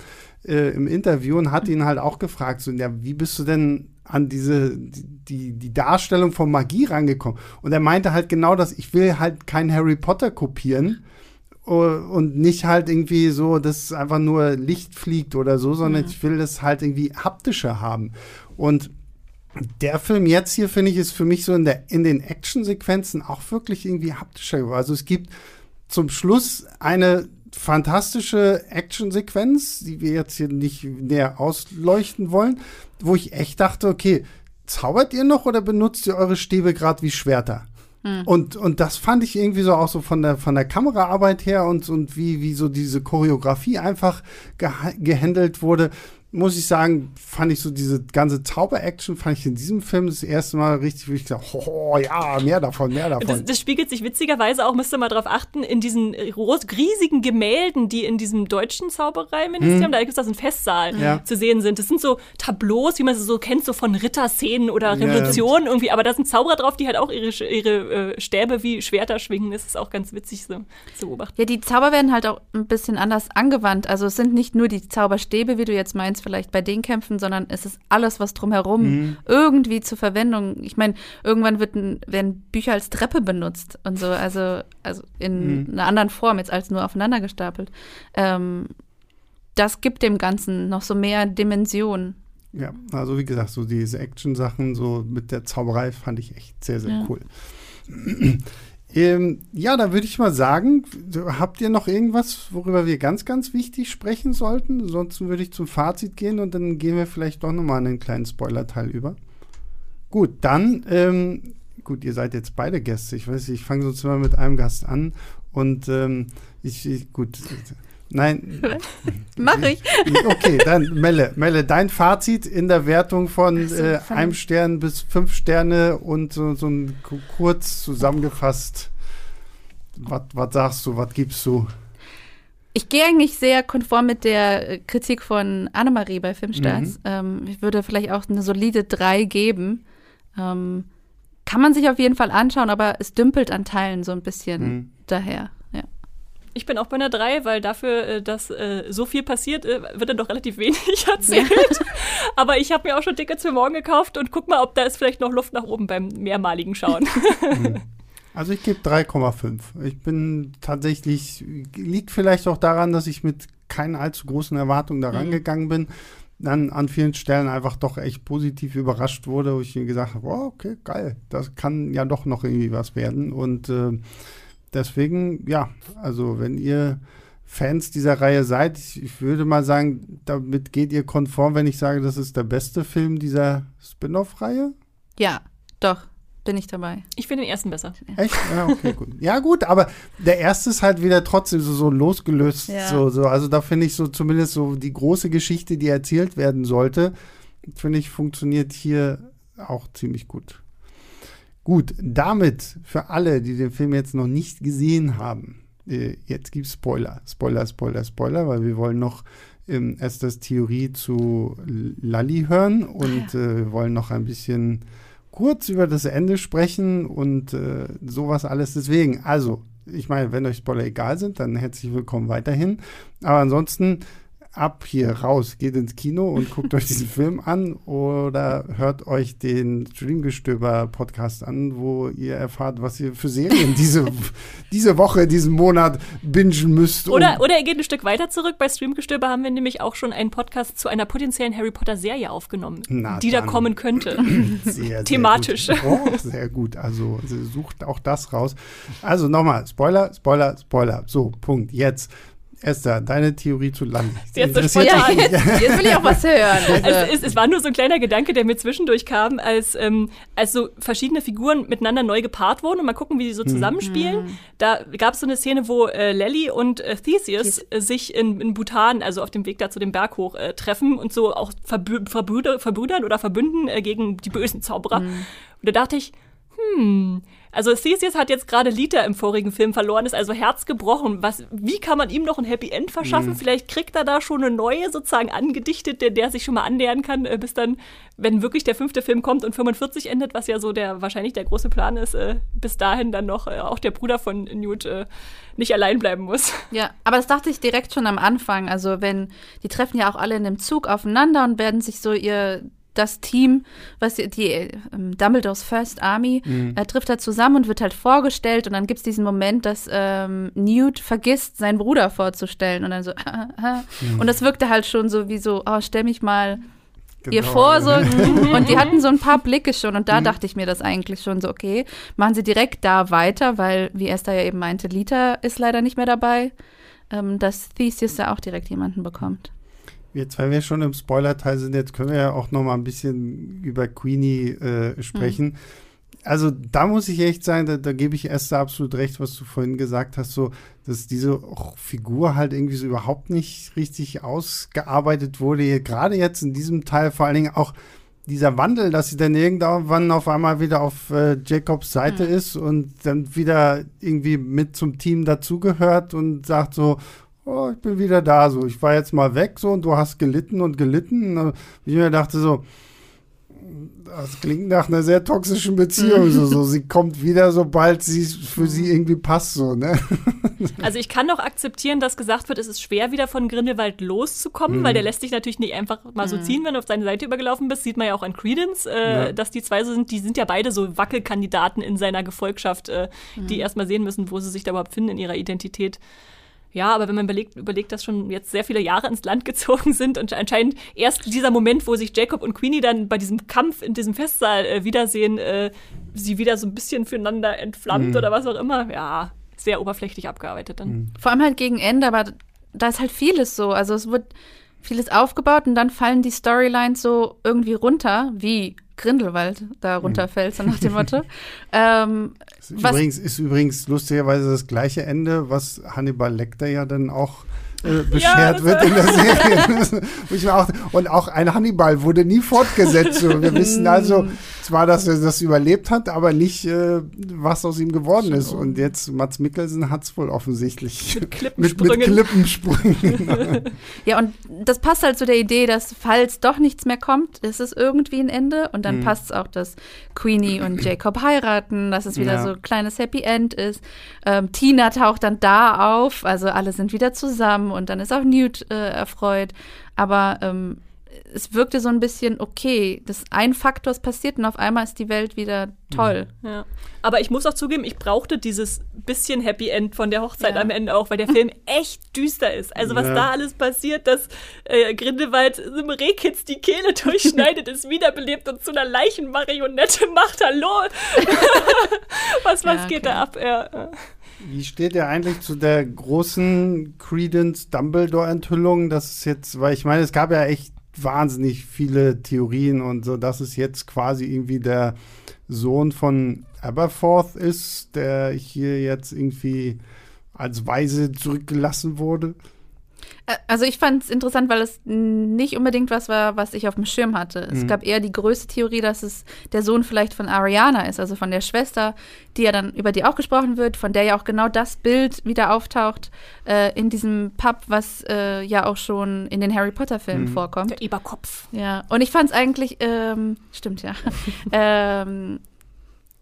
Speaker 1: äh, im Interview und hat ihn halt auch gefragt, so, ja, wie bist du denn an diese, die, die Darstellung von Magie rangekommen? Und er meinte halt genau das, ich will halt kein Harry Potter kopieren äh, und nicht halt irgendwie so, dass einfach nur Licht fliegt oder so, sondern ich will das halt irgendwie haptischer haben. Und der Film jetzt hier, finde ich, ist für mich so in, der, in den Actionsequenzen auch wirklich irgendwie haptischer geworden. Also es gibt zum Schluss eine fantastische Actionsequenz, die wir jetzt hier nicht näher ausleuchten wollen, wo ich echt dachte, okay, zaubert ihr noch oder benutzt ihr eure Stäbe gerade wie Schwerter? Und, und das fand ich irgendwie so auch so von der, von der Kameraarbeit her und, und wie, wie so diese Choreografie einfach geha- gehandelt wurde, muss ich sagen, fand ich so diese ganze Zauber-Action, fand ich in diesem Film das erste Mal richtig, wo ich gesagt oh ja, mehr davon, mehr davon.
Speaker 2: Das, das spiegelt sich witzigerweise auch, müsst ihr mal drauf achten, in diesen groß, riesigen Gemälden, die in diesem deutschen Zaubereiministerium, da gibt es da so einen Festsaal.
Speaker 1: Ja.
Speaker 2: zu sehen sind. Das sind so Tableaus, wie man sie so kennt, so von Ritterszenen oder
Speaker 1: Ja.
Speaker 2: Revolutionen irgendwie, aber da sind Zauberer drauf, die halt auch ihre, ihre äh, Stäbe wie Schwerter schwingen. Das ist auch ganz witzig so zu beobachten.
Speaker 3: Ja, die Zauber werden halt auch ein bisschen anders angewandt. Also es sind nicht nur die Zauberstäbe, wie du jetzt meinst, jetzt vielleicht bei den Kämpfen, sondern es ist alles, was drumherum
Speaker 1: Mhm.
Speaker 3: irgendwie zur Verwendung. Ich meine, irgendwann wird werden Bücher als Treppe benutzt und so, also, also in
Speaker 1: Mhm.
Speaker 3: einer anderen Form jetzt als nur aufeinander gestapelt. Ähm, das gibt dem Ganzen noch so mehr Dimension.
Speaker 1: Ja, also wie gesagt, so diese Action-Sachen, so mit der Zauberei fand ich echt sehr, sehr
Speaker 3: Ja.
Speaker 1: cool. Ähm, ja, da würde ich mal sagen, habt ihr noch irgendwas, worüber wir ganz, ganz wichtig sprechen sollten? Ansonsten würde ich zum Fazit gehen und dann gehen wir vielleicht doch nochmal einen kleinen Spoiler-Teil über. Gut, dann, ähm, gut, ihr seid jetzt beide Gäste. Ich weiß nicht, ich fange sonst immer mit einem Gast an und ähm, ich, ich, gut, nein,
Speaker 3: Mach ich.
Speaker 1: Okay, dann Melle, Melle, dein Fazit in der Wertung von,
Speaker 3: so,
Speaker 1: äh,
Speaker 3: von-
Speaker 1: einem Stern bis fünf Sterne und so, so ein ku- kurz zusammengefasst. Was was sagst du, was gibst du?
Speaker 3: Ich gehe eigentlich sehr konform mit der äh, Kritik von Annemarie bei Filmstarts.
Speaker 1: Mhm.
Speaker 3: Ähm, ich würde vielleicht auch eine solide 3 geben. Ähm, kann man sich auf jeden Fall anschauen, aber es dümpelt an Teilen so ein bisschen
Speaker 1: Mhm.
Speaker 3: daher. Ja.
Speaker 2: Ich bin auch bei einer 3, weil dafür, äh, dass äh, so viel passiert, äh, wird dann doch relativ wenig erzählt. Aber ich habe mir auch schon Tickets für morgen gekauft und guck mal, ob da ist vielleicht noch Luft nach oben beim mehrmaligen Schauen.
Speaker 1: Also ich gebe 3,5. Ich bin tatsächlich, liegt vielleicht auch daran, dass ich mit keinen allzu großen Erwartungen da
Speaker 3: Mhm.
Speaker 1: rangegangen bin. Dann an vielen Stellen einfach doch echt positiv überrascht wurde, wo ich mir gesagt habe, oh, okay, geil, das kann ja doch noch irgendwie was werden. Und äh, deswegen, ja, also wenn ihr Fans dieser Reihe seid, ich, ich würde mal sagen, damit geht ihr konform, wenn ich sage, das ist der beste Film dieser Spin-off-Reihe.
Speaker 3: ja, doch, bin ich dabei.
Speaker 2: Ich finde den ersten besser.
Speaker 1: Echt? Ja, okay, gut. Ja, gut, aber der erste ist halt wieder trotzdem so, so losgelöst.
Speaker 3: Ja.
Speaker 1: So, so. Also da finde ich so zumindest so die große Geschichte, die erzählt werden sollte, finde ich, funktioniert hier auch ziemlich gut. Gut, damit für alle, die den Film jetzt noch nicht gesehen haben, äh, jetzt gibt es Spoiler. Spoiler, Spoiler, Spoiler, weil wir wollen noch ähm, erst das Theorie zu Lally hören und äh, wir wollen noch ein bisschen kurz über das Ende sprechen und äh, sowas alles. Deswegen, also, ich meine, wenn euch Spoiler egal sind, dann herzlich willkommen weiterhin. Aber ansonsten ab hier raus, geht ins Kino und guckt euch diesen Film an oder hört euch den Streamgestöber-Podcast an, wo ihr erfahrt, was ihr für Serien diese, diese Woche, diesen Monat bingen müsst.
Speaker 2: Oder, oder ihr geht ein Stück weiter zurück. Bei Streamgestöber haben wir nämlich auch schon einen Podcast zu einer potenziellen Harry Potter-Serie aufgenommen,
Speaker 1: Na
Speaker 2: die da kommen könnte.
Speaker 1: Sehr, sehr
Speaker 2: Thematisch.
Speaker 1: Gut. Oh, sehr gut. Also sucht auch das raus. Also nochmal, Spoiler, Spoiler, Spoiler. So, Punkt. Jetzt. Esther, deine Theorie zu Land.
Speaker 2: So
Speaker 1: dich-
Speaker 3: jetzt, jetzt will ich auch was hören.
Speaker 2: Also es, es war nur so ein kleiner Gedanke, der mir zwischendurch kam, als, ähm, als so verschiedene Figuren miteinander neu gepaart wurden und mal gucken, wie die so zusammenspielen. Da gab es so eine Szene, wo äh, Lally und äh, Theseus äh, sich in, in Bhutan, also auf dem Weg da zu dem Berg hoch, äh, treffen und so auch verbü verbrüder, verbrüdern oder verbünden äh, gegen die bösen Zauberer. Und da dachte ich, hm, also Theseus hat jetzt gerade Lita im vorigen Film verloren, ist also Herz gebrochen. Was, wie kann man ihm noch ein Happy End verschaffen? Vielleicht kriegt er da schon eine neue sozusagen angedichtet, der, der sich schon mal annähern kann, äh, bis dann, wenn wirklich der fünfte Film kommt und 45 endet, was ja so der wahrscheinlich der große Plan ist, äh, bis dahin dann noch äh, auch der Bruder von Newt äh, nicht allein bleiben muss.
Speaker 3: ja, aber das dachte ich direkt schon am Anfang. Also wenn, die treffen ja auch alle in einem Zug aufeinander und werden sich so ihr das Team, was die, die ähm, Dumbledores First Army, äh, trifft da zusammen und wird halt vorgestellt und dann gibt es diesen Moment, dass ähm, Newt vergisst, seinen Bruder vorzustellen und dann so, und das wirkte halt schon so wie so, oh, stell mich mal ihr
Speaker 1: Genau.
Speaker 3: vor so. und die hatten so ein paar Blicke schon und da dachte ich mir das eigentlich schon so okay machen sie direkt da weiter weil wie Esther ja eben meinte Lita ist leider nicht mehr dabei ähm, dass Theseus da auch direkt jemanden bekommt
Speaker 1: Jetzt, weil wir schon im Spoiler-Teil sind, jetzt können wir ja auch noch mal ein bisschen über Queenie äh, sprechen. Also da muss ich echt sagen, da, da gebe ich Esther absolut recht, was du vorhin gesagt hast, so, dass diese Figur halt irgendwie so überhaupt nicht richtig ausgearbeitet wurde. Gerade jetzt in diesem Teil vor allen Dingen auch dieser Wandel, dass sie dann irgendwann auf einmal wieder auf äh, Jacobs Seite ist und dann wieder irgendwie mit zum Team dazugehört und sagt so, oh, ich bin wieder da, so, ich war jetzt mal weg, so, und du hast gelitten und gelitten. Und ich mir dachte so, Das klingt nach einer sehr toxischen Beziehung. so, so. Sie kommt wieder, sobald sie für sie irgendwie passt. So, ne?
Speaker 2: Also ich kann doch akzeptieren, dass gesagt wird, es ist schwer, wieder von Grindelwald loszukommen, mhm. weil der lässt sich natürlich nicht einfach mal so mhm. ziehen, wenn du auf seine Seite übergelaufen bist. Sieht man ja auch an Credence, äh, ja. dass die zwei so sind. Die sind ja beide so Wackelkandidaten in seiner Gefolgschaft, äh, mhm. die erstmal sehen müssen, wo sie sich da überhaupt finden in ihrer Identität. Ja, aber wenn man überlegt, überlegt, dass schon jetzt sehr viele Jahre ins Land gezogen sind und anscheinend erst dieser Moment, wo sich Jacob und Queenie dann bei diesem Kampf in diesem Festsaal äh, wiedersehen, äh, sie wieder so ein bisschen füreinander entflammt mhm. oder was auch immer, ja, sehr oberflächlich abgearbeitet dann. Mhm.
Speaker 3: Vor allem halt gegen Ende, aber da ist halt vieles so. Also es wird vieles aufgebaut und dann fallen die Storylines so irgendwie runter, wie Grindelwald da mhm. runterfällt, so nach dem Motto. ähm,
Speaker 1: ist, übrigens, ist übrigens lustigerweise das gleiche Ende, was Hannibal Lecter ja dann auch äh, beschert ja, wird in der Serie. auch, und auch ein Hannibal wurde nie fortgesetzt. So. Wir wissen also zwar, dass er das überlebt hat, aber nicht, äh, was aus ihm geworden ist. Und jetzt Mats Mikkelsen hat es wohl offensichtlich.
Speaker 2: Mit Klippensprüngen.
Speaker 1: Mit, mit Klippensprüngen.
Speaker 3: ja, und das passt halt zu der Idee, dass falls doch nichts mehr kommt, ist es irgendwie ein Ende. Und dann mhm. passt es auch, dass Queenie und Jacob heiraten, dass es wieder ja. so ein kleines Happy End ist. Ähm, Tina taucht dann da auf, also alle sind wieder zusammen und dann ist auch Newt äh, erfreut. Aber ähm, es wirkte so ein bisschen okay. Das ein Faktor ist passiert und auf einmal ist die Welt wieder toll.
Speaker 2: Mhm. Ja. Aber ich muss auch zugeben, ich brauchte dieses bisschen Happy End von der Hochzeit ja. am Ende auch, weil der Film echt düster ist. Also was ja. da alles passiert, dass äh, Grindelwald einem Rehkitz die Kehle durchschneidet, ist wiederbelebt und zu einer Leichenmarionette macht. Hallo! was, was geht okay. da ab? Ja.
Speaker 1: Wie steht er eigentlich zu der großen Credence Dumbledore-Enthüllung? Das ist jetzt, weil ich meine, es gab ja echt wahnsinnig viele Theorien und so, dass es jetzt quasi irgendwie der Sohn von Aberforth ist, der hier jetzt irgendwie als Weise zurückgelassen wurde.
Speaker 3: Also ich fand es interessant, weil es nicht unbedingt was war, was ich auf dem Schirm hatte. Es mhm. gab eher die größte Theorie, dass es der Sohn vielleicht von Ariana ist, also von der Schwester, die ja dann über die auch gesprochen wird, von der ja auch genau das Bild wieder auftaucht äh, in diesem Pub, was äh, ja auch schon in den Harry Potter Filmen mhm. vorkommt.
Speaker 2: Der Eberkopf.
Speaker 3: Ja. Und ich fand es eigentlich, ähm, stimmt ja. ähm,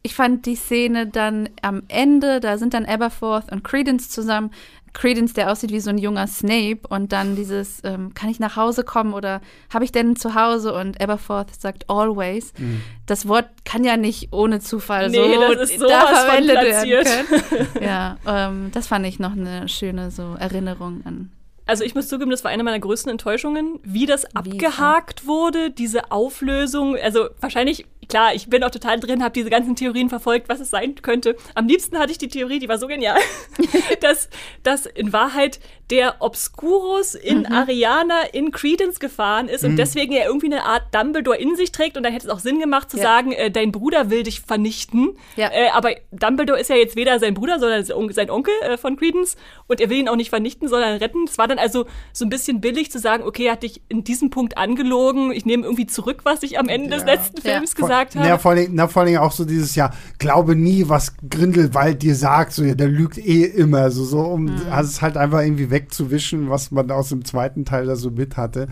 Speaker 3: ich fand die Szene dann am Ende, da sind dann Aberforth und Credence zusammen. Credence, der aussieht wie so ein junger Snape und dann dieses, ähm, kann ich nach Hause kommen oder habe ich denn zu Hause? Und Aberforth sagt always. Mhm. Das Wort kann ja nicht ohne Zufall nee, so, das ist da verwendet werden können. ja, ähm, das fand ich noch eine schöne so Erinnerung an
Speaker 2: also ich muss zugeben, das war eine meiner größten Enttäuschungen, wie das abgehakt wurde, diese Auflösung. Also wahrscheinlich klar, ich bin auch total drin, habe diese ganzen Theorien verfolgt, was es sein könnte. Am liebsten hatte ich die Theorie, die war so genial, dass, dass in Wahrheit der Obscurus in mhm. Ariana in Credence gefahren ist mhm. und deswegen er irgendwie eine Art Dumbledore in sich trägt und dann hätte es auch Sinn gemacht zu ja. sagen, äh, dein Bruder will dich vernichten. Ja. Äh, aber Dumbledore ist ja jetzt weder sein Bruder, sondern sein Onkel äh, von Credence und er will ihn auch nicht vernichten, sondern retten. Es war dann also so ein bisschen billig zu sagen, okay, er hat dich in diesem Punkt angelogen, ich nehme irgendwie zurück, was ich am Ende ja. des letzten Films gesagt
Speaker 1: habe. Ja, vor allem, na, vor allem auch so dieses Jahr, glaube nie, was Grindelwald dir sagt, so, der lügt eh immer, so, so um mhm. also es halt einfach irgendwie wegzuwischen, was man aus dem zweiten Teil da so mit hatte.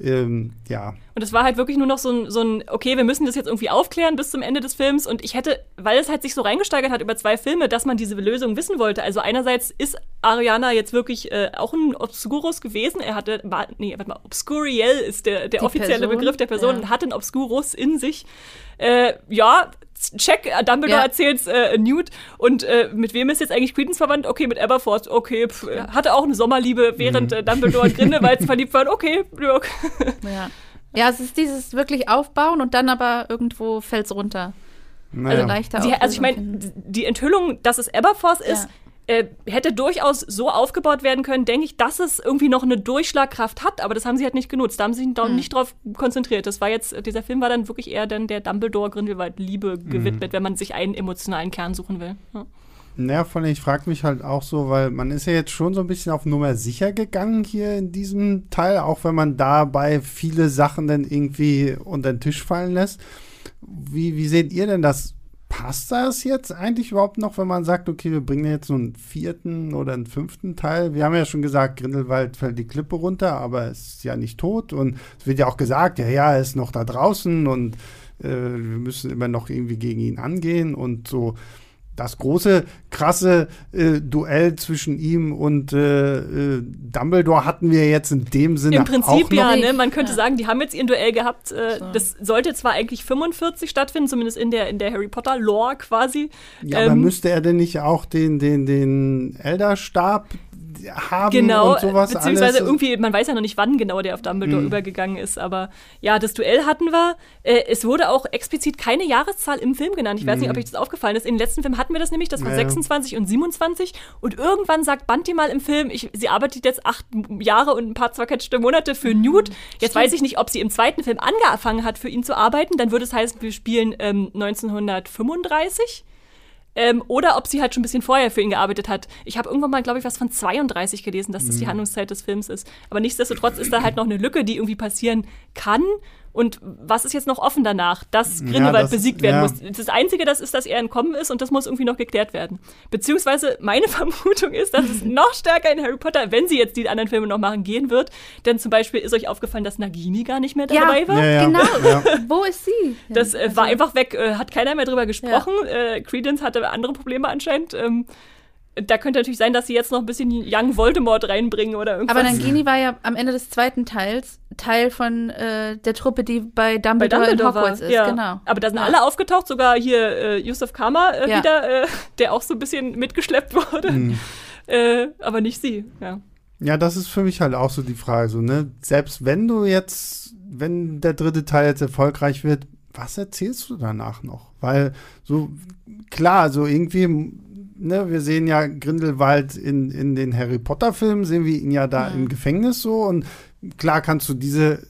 Speaker 1: Ähm, ja.
Speaker 2: Und es war halt wirklich nur noch so ein, so ein, okay, wir müssen das jetzt irgendwie aufklären bis zum Ende des Films. Und ich hätte, weil es halt sich so reingesteigert hat über zwei Filme, dass man diese Lösung wissen wollte. Also einerseits ist Ariana jetzt wirklich äh, auch ein Obscurus gewesen. Er hatte, war, nee, warte mal, Obscuriel ist der, der offizielle Person? Begriff der Person ja. und hat einen Obscurus in sich. Äh, ja, check, Dumbledore ja. erzählt's äh, Newt und äh, mit wem ist jetzt eigentlich Credence verwandt? Okay, mit Aberforth, okay, pff, ja. hatte auch eine Sommerliebe, während mhm. äh, Dumbledore und Grindelwald verliebt waren, okay, okay.
Speaker 3: Ja. ja, es ist dieses wirklich Aufbauen und dann aber irgendwo fällt's runter.
Speaker 2: Naja. Also leichter Sie, Also ich meine, die Enthüllung, dass es Aberforth ist, äh, hätte durchaus so aufgebaut werden können, denke ich, dass es irgendwie noch eine Durchschlagkraft hat, aber das haben sie halt nicht genutzt. Da haben sie sich hm. nicht drauf konzentriert. Das war jetzt, dieser Film war dann wirklich eher dann der Dumbledore-Grindelwald-Liebe mhm. gewidmet, wenn man sich einen emotionalen Kern suchen will. Ja.
Speaker 1: Naja, vor allem, ich frage mich halt auch so, weil man ist ja jetzt schon so ein bisschen auf Nummer sicher gegangen hier in diesem Teil, auch wenn man dabei viele Sachen dann irgendwie unter den Tisch fallen lässt. Wie, wie seht ihr denn das? passt das jetzt eigentlich überhaupt noch, wenn man sagt, okay, wir bringen jetzt so einen vierten oder einen fünften Teil? Wir haben ja schon gesagt, Grindelwald fällt die Klippe runter, aber ist ja nicht tot. Und es wird ja auch gesagt, ja, ja, er ist noch da draußen und äh, wir müssen immer noch irgendwie gegen ihn angehen und so das große, krasse äh, Duell zwischen ihm und äh, äh, Dumbledore hatten wir jetzt in dem Sinne
Speaker 2: Im Prinzip
Speaker 1: auch noch.
Speaker 2: ja, ne? Man könnte
Speaker 3: Ja.
Speaker 2: sagen, die haben jetzt ihr Duell gehabt. Äh,
Speaker 3: So.
Speaker 2: Das sollte zwar eigentlich 45 stattfinden, zumindest in der, in der Harry Potter Lore quasi.
Speaker 1: Ja, aber
Speaker 2: Ähm,
Speaker 1: müsste er denn nicht auch den, den, den Elderstab haben
Speaker 2: Genau,
Speaker 1: und sowas
Speaker 2: beziehungsweise
Speaker 1: alles?
Speaker 2: irgendwie, man weiß ja noch nicht, wann genau der auf Dumbledore
Speaker 1: Mhm.
Speaker 2: übergegangen ist, aber ja, das Duell hatten wir. Äh, es wurde auch explizit keine Jahreszahl im Film genannt. Ich weiß nicht, ob euch das aufgefallen ist. In den letzten Film hatten wir das nämlich, das war
Speaker 1: Mhm. Ja, ja.
Speaker 2: 26 und 27 und irgendwann sagt Bunty mal im Film, ich, sie arbeitet jetzt acht Jahre und ein paar zerquetschte Monate für
Speaker 1: Mhm.
Speaker 2: Newt. Jetzt weiß ich nicht, ob sie im zweiten Film angefangen hat, für ihn zu arbeiten. Dann würde es heißen, wir spielen ähm, 1935. Ähm, oder ob sie halt schon ein bisschen vorher für ihn gearbeitet hat. Ich habe irgendwann mal, glaube ich, was von 32 gelesen, dass das
Speaker 1: Mhm.
Speaker 2: die Handlungszeit des Films ist. Aber nichtsdestotrotz ist da halt noch eine Lücke, die irgendwie passieren kann. Und was ist jetzt noch offen danach? Dass
Speaker 1: Ja,
Speaker 2: Grindelwald
Speaker 1: das-
Speaker 2: besiegt werden
Speaker 1: ja.
Speaker 2: muss. Das Einzige, das ist, dass er entkommen ist und das muss irgendwie noch geklärt werden. Beziehungsweise meine Vermutung ist, dass es noch stärker in Harry Potter, wenn sie jetzt die anderen Filme noch machen, gehen wird. Denn zum Beispiel ist euch aufgefallen, dass Nagini gar nicht mehr
Speaker 3: Ja.
Speaker 2: dabei war.
Speaker 1: ja, ja,
Speaker 3: Genau.
Speaker 1: Ja.
Speaker 3: Wo ist sie?
Speaker 2: Das äh, war
Speaker 3: Also-
Speaker 2: einfach weg, äh, hat keiner mehr drüber gesprochen. Äh, Credence hatte andere Probleme anscheinend. Ähm, da könnte natürlich sein, dass sie jetzt noch ein bisschen Young Voldemort reinbringen oder irgendwas.
Speaker 3: Aber Nangini war ja am Ende des zweiten Teils Teil von äh, der Truppe, die bei
Speaker 2: bei
Speaker 3: Dumbledore,
Speaker 2: Dumbledore
Speaker 3: in Hogwarts
Speaker 2: war.
Speaker 3: ist.
Speaker 2: ja.
Speaker 3: Genau.
Speaker 2: Aber da sind
Speaker 3: Ja.
Speaker 2: alle aufgetaucht, sogar hier äh, Yusuf Kama äh,
Speaker 3: Ja.
Speaker 2: wieder, äh, der auch so ein bisschen mitgeschleppt wurde.
Speaker 1: Mhm.
Speaker 2: Äh, aber nicht sie. Ja.
Speaker 1: ja, das ist für mich halt auch so die Frage. So, ne? Selbst wenn du jetzt, wenn der dritte Teil jetzt erfolgreich wird, was erzählst du danach noch? Weil so, klar, so irgendwie, ne, wir sehen ja Grindelwald in, in den Harry Potter-Filmen, sehen wir ihn ja da
Speaker 3: Mhm.
Speaker 1: im Gefängnis so und klar kannst du diese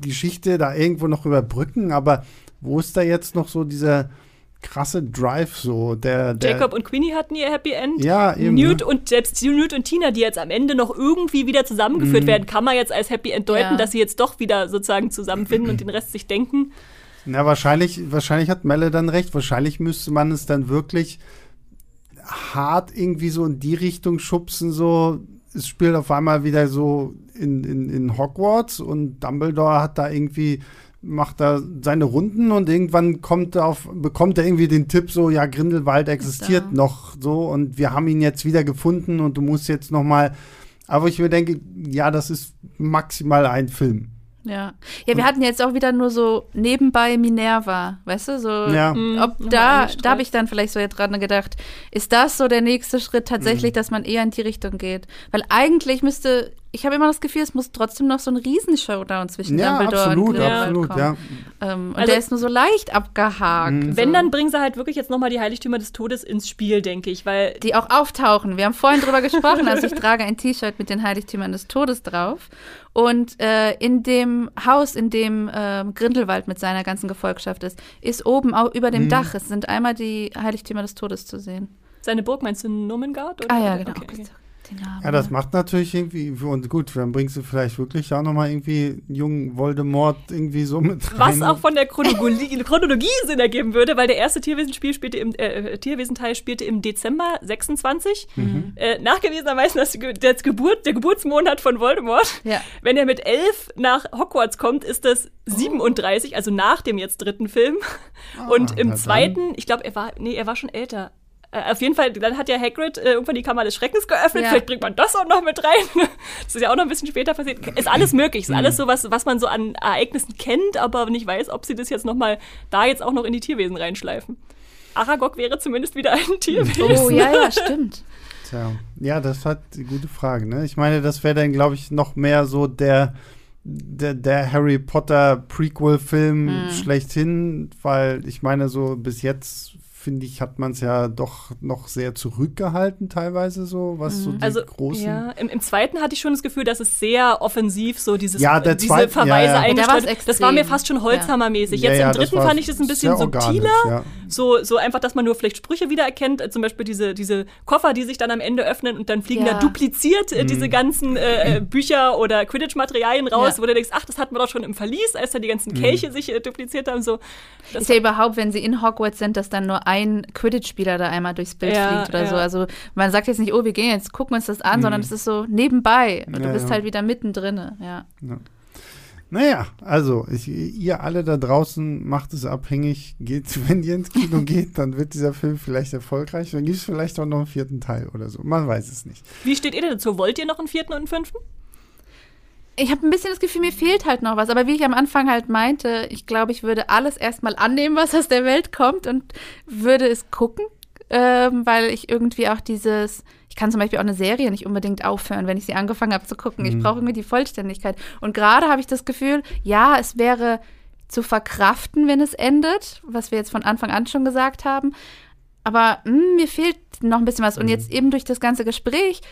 Speaker 1: Geschichte da irgendwo noch überbrücken, aber wo ist da jetzt noch so dieser krasse Drive so, der, der
Speaker 2: Jacob und Queenie hatten ihr Happy End.
Speaker 1: ja, eben,
Speaker 2: Newt
Speaker 1: ne?
Speaker 2: und selbst Newt und Tina, die jetzt am Ende noch irgendwie wieder zusammengeführt
Speaker 1: Mhm.
Speaker 2: werden, kann man jetzt als Happy End deuten,
Speaker 3: Ja.
Speaker 2: dass sie jetzt doch wieder sozusagen zusammenfinden und den Rest sich denken.
Speaker 1: Na, wahrscheinlich, wahrscheinlich hat Melle dann recht. Wahrscheinlich müsste man es dann wirklich hart irgendwie so in die Richtung schubsen, so. Es spielt auf einmal wieder so in, in, in Hogwarts und Dumbledore hat da irgendwie, macht da seine Runden und irgendwann kommt er auf, bekommt er irgendwie den Tipp so, ja, Grindelwald existiert noch so und wir haben ihn jetzt wieder gefunden und du musst jetzt noch mal, aber ich mir denke, ja, das ist maximal ein Film.
Speaker 3: Ja. Ja, wir hatten jetzt auch wieder nur so nebenbei Minerva, weißt du, so
Speaker 1: Ja.
Speaker 2: Mhm,
Speaker 3: ob
Speaker 2: nochmal
Speaker 3: da, da habe ich dann vielleicht so jetzt dran gedacht, ist das so der nächste Schritt
Speaker 1: Mhm.
Speaker 3: tatsächlich, dass man eher in die Richtung geht? Weil eigentlich müsste, ich habe immer das Gefühl, es muss trotzdem noch so ein Riesenshowdown zwischen
Speaker 1: Ja,
Speaker 3: Dumbledore
Speaker 1: absolut,
Speaker 3: und Grindelwald
Speaker 1: absolut,
Speaker 3: kommen.
Speaker 1: ja.
Speaker 3: Ähm, und
Speaker 2: Also-
Speaker 3: der ist nur so leicht abgehakt.
Speaker 1: Mhm.
Speaker 2: Wenn,
Speaker 3: so.
Speaker 2: dann bringen sie halt wirklich jetzt nochmal die Heiligtümer des Todes ins Spiel, denke ich, weil
Speaker 3: die auch auftauchen. Wir haben vorhin drüber gesprochen, also ich trage ein T-Shirt mit den Heiligtümern des Todes drauf. Und äh, in dem Haus, in dem ähm, Grindelwald mit seiner ganzen Gefolgschaft ist, ist oben auch über dem
Speaker 1: Mhm.
Speaker 3: Dach, es sind einmal die Heiligtümer des Todes zu sehen.
Speaker 2: seine Burg meinst du Nomengard? oder?
Speaker 3: Ah ja, genau.
Speaker 2: Okay, okay.
Speaker 3: Den Namen,
Speaker 1: Ja, das macht natürlich irgendwie, und gut, dann bringst du vielleicht wirklich auch nochmal irgendwie jungen Voldemort irgendwie so mit rein.
Speaker 2: Was auch von der Chronologie, Chronologie Sinn ergeben würde, weil der erste Tierwesenspiel spielte im äh, Tierwesenteil spielte im Dezember 26.
Speaker 1: Mhm.
Speaker 2: Äh, nachgewiesenermaßen das, das Geburt, der Geburtsmonat von Voldemort.
Speaker 3: Ja.
Speaker 2: Wenn er mit elf nach Hogwarts kommt, ist das 37, also nach dem jetzt dritten Film. Und
Speaker 1: Ah, na
Speaker 2: im
Speaker 1: dann.
Speaker 2: zweiten, ich glaube, er war, nee, er war schon älter. Äh, Auf jeden Fall, dann hat ja Hagrid äh, irgendwann die Kammer des Schreckens geöffnet.
Speaker 3: Ja.
Speaker 2: Vielleicht bringt man das auch noch mit rein. Das ist ja auch noch ein bisschen später passiert. Ist alles möglich. Ist
Speaker 1: Mhm.
Speaker 2: alles so was, was man so an Ereignissen kennt, aber nicht weiß, ob sie das jetzt noch mal da jetzt auch noch in die Tierwesen reinschleifen. Aragog wäre zumindest wieder ein Tierwesen.
Speaker 3: Oh ja, ja, stimmt.
Speaker 1: Tja, ja, das hat die gute Frage, ne? Ich meine, das wäre dann, glaube ich, noch mehr so der, der, der Harry Potter Prequel-Film
Speaker 3: Mhm.
Speaker 1: schlechthin, weil ich meine, so bis jetzt finde ich, hat man es ja doch noch sehr zurückgehalten, teilweise so, was so die
Speaker 2: Also,
Speaker 1: großen.
Speaker 2: ja, im, im zweiten hatte ich schon das Gefühl, dass es sehr offensiv so dieses,
Speaker 1: Ja, der
Speaker 2: diese
Speaker 1: zweite-
Speaker 2: Verweise
Speaker 1: ja, ja.
Speaker 3: Da
Speaker 2: eingestreut. Das war mir fast schon Holzhammermäßig.
Speaker 1: Ja,
Speaker 2: Jetzt
Speaker 1: ja,
Speaker 2: im dritten fand ich das ein bisschen subtiler.
Speaker 1: Ja.
Speaker 2: So, so einfach, dass man nur vielleicht Sprüche wiedererkennt, äh, zum Beispiel diese, diese Koffer, die sich dann am Ende öffnen und dann fliegen
Speaker 3: Ja.
Speaker 2: da dupliziert äh,
Speaker 1: Mhm.
Speaker 2: diese ganzen äh, äh, Bücher oder Quidditch-Materialien raus,
Speaker 3: Ja.
Speaker 2: wo du denkst, ach, das hatten wir doch schon im Verlies, als da die ganzen
Speaker 1: Mhm.
Speaker 2: Kelche sich äh, dupliziert haben. So. Das
Speaker 3: ist ja überhaupt, wenn sie in Hogwarts sind, dass dann nur ein Quidditch-Spieler da einmal durchs Bild
Speaker 2: Ja,
Speaker 3: fliegt oder
Speaker 2: ja.
Speaker 3: so. Also man sagt jetzt nicht, oh, wir gehen jetzt, gucken uns das an, sondern es ist so nebenbei. Und du
Speaker 1: Ja,
Speaker 3: bist
Speaker 1: ja.
Speaker 3: halt wieder mittendrin. Ja.
Speaker 1: Naja, also ich, ihr alle da draußen macht es abhängig. Geht, wenn ihr ins Kino geht, dann wird dieser Film vielleicht erfolgreich. Dann gibt es vielleicht auch noch einen vierten Teil oder so. Man weiß es nicht.
Speaker 2: Wie steht ihr denn dazu? Wollt ihr noch einen vierten und einen fünften?
Speaker 3: Ich habe ein bisschen das Gefühl, mir fehlt halt noch was. Aber wie ich am Anfang halt meinte, ich glaube, ich würde alles erstmal annehmen, was aus der Welt kommt und würde es gucken. Ähm, weil ich irgendwie auch dieses, ich kann zum Beispiel auch eine Serie nicht unbedingt aufhören, wenn ich sie angefangen habe zu gucken. Ich brauche irgendwie die Vollständigkeit. Und gerade habe ich das Gefühl, ja, es wäre zu verkraften, wenn es endet, was wir jetzt von Anfang an schon gesagt haben. Aber mh, mir fehlt noch ein bisschen was. Und jetzt eben durch das ganze Gespräch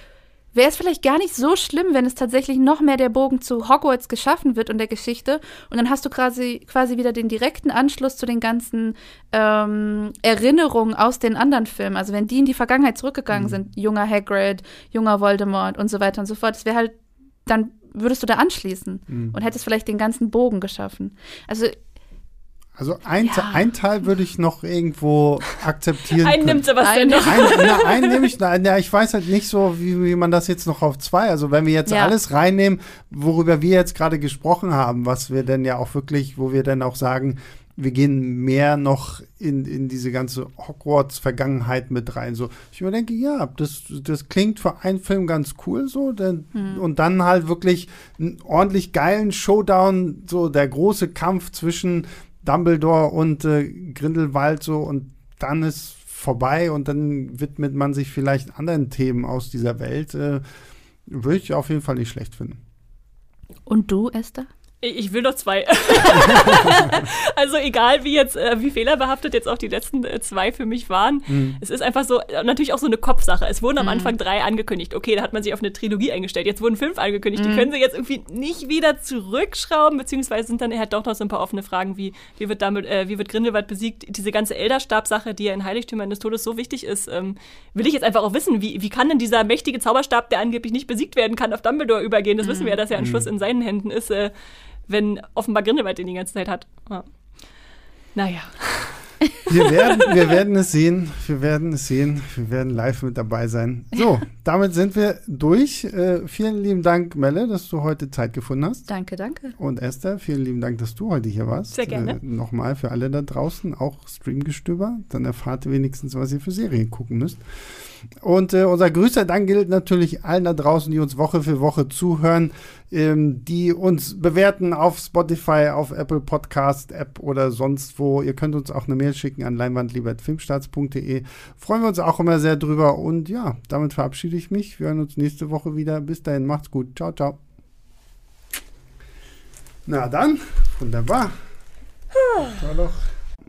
Speaker 3: wäre es vielleicht gar nicht so schlimm, wenn es tatsächlich noch mehr der Bogen zu Hogwarts geschaffen wird und der Geschichte. Und dann hast du quasi, quasi wieder den direkten Anschluss zu den ganzen ähm, Erinnerungen aus den anderen Filmen. Also wenn die in die Vergangenheit zurückgegangen sind, junger Hagrid, junger Voldemort und so weiter und so fort, das wäre halt, dann würdest du da anschließen und hättest vielleicht den ganzen Bogen geschaffen. Also
Speaker 1: Also ein,
Speaker 3: Ja.
Speaker 1: ein Teil würde ich noch irgendwo akzeptieren.
Speaker 2: Einen nimmt Sebastian
Speaker 3: Einen-
Speaker 2: noch.
Speaker 1: Ein, na, einen nehme ich, na, na, ich weiß halt nicht so, wie, wie man das jetzt noch auf zwei, also wenn wir jetzt
Speaker 3: Ja.
Speaker 1: alles reinnehmen, worüber wir jetzt gerade gesprochen haben, was wir denn ja auch wirklich, wo wir dann auch sagen, wir gehen mehr noch in, in diese ganze Hogwarts-Vergangenheit mit rein. So, ich mir denke, ja, das, das klingt für einen Film ganz cool so. Denn, Und dann halt wirklich einen ordentlich geilen Showdown, so der große Kampf zwischen Dumbledore und äh, Grindelwald so und dann ist vorbei und dann widmet man sich vielleicht anderen Themen aus dieser Welt. Äh, würde ich auf jeden Fall nicht schlecht finden.
Speaker 3: und du, Esther?
Speaker 2: Ich will noch zwei. also egal, wie jetzt, äh, wie fehlerbehaftet jetzt auch die letzten äh, zwei für mich waren.
Speaker 1: Mhm.
Speaker 2: Es ist einfach so, äh, natürlich auch so eine Kopfsache. Es wurden am Anfang drei angekündigt. Okay, da hat man sich auf eine Trilogie eingestellt. Jetzt wurden fünf angekündigt. Die können sie jetzt irgendwie nicht wieder zurückschrauben, beziehungsweise sind dann halt doch noch so ein paar offene Fragen wie, wie wird damit, äh, wie wird Grindelwald besiegt? Diese ganze Elderstab-Sache, die ja in Heiligtümern des Todes so wichtig ist, ähm, will ich jetzt einfach auch wissen, wie, wie kann denn dieser mächtige Zauberstab, der angeblich nicht besiegt werden kann, auf Dumbledore übergehen? Das wissen wir ja, dass er am Schluss in seinen Händen ist. Äh, wenn offenbar Grindelwald den die ganze Zeit hat. Ja. Naja.
Speaker 1: Wir werden, wir werden es sehen. Wir werden es sehen. Wir werden live mit dabei sein. So, damit sind wir durch. Äh, vielen lieben Dank, Melle, dass du heute Zeit gefunden hast.
Speaker 3: Danke, danke.
Speaker 1: Und Esther, vielen lieben Dank, dass du heute hier warst.
Speaker 2: Sehr gerne.
Speaker 1: Äh, Nochmal für alle da draußen, auch Streamgestöber. Dann erfahrt ihr wenigstens, was ihr für Serien gucken müsst. Und äh, unser größter Dank gilt natürlich allen da draußen, die uns Woche für Woche zuhören, ähm, die uns bewerten auf Spotify, auf Apple Podcast App oder sonst wo. Ihr könnt uns auch eine Mail schicken an leinwandliebertfilmstarts.de. Freuen wir uns auch immer sehr drüber. Und ja, damit verabschiede ich mich. Wir hören uns nächste Woche wieder. Bis dahin, macht's gut. Ciao, ciao. Na dann, wunderbar. War doch.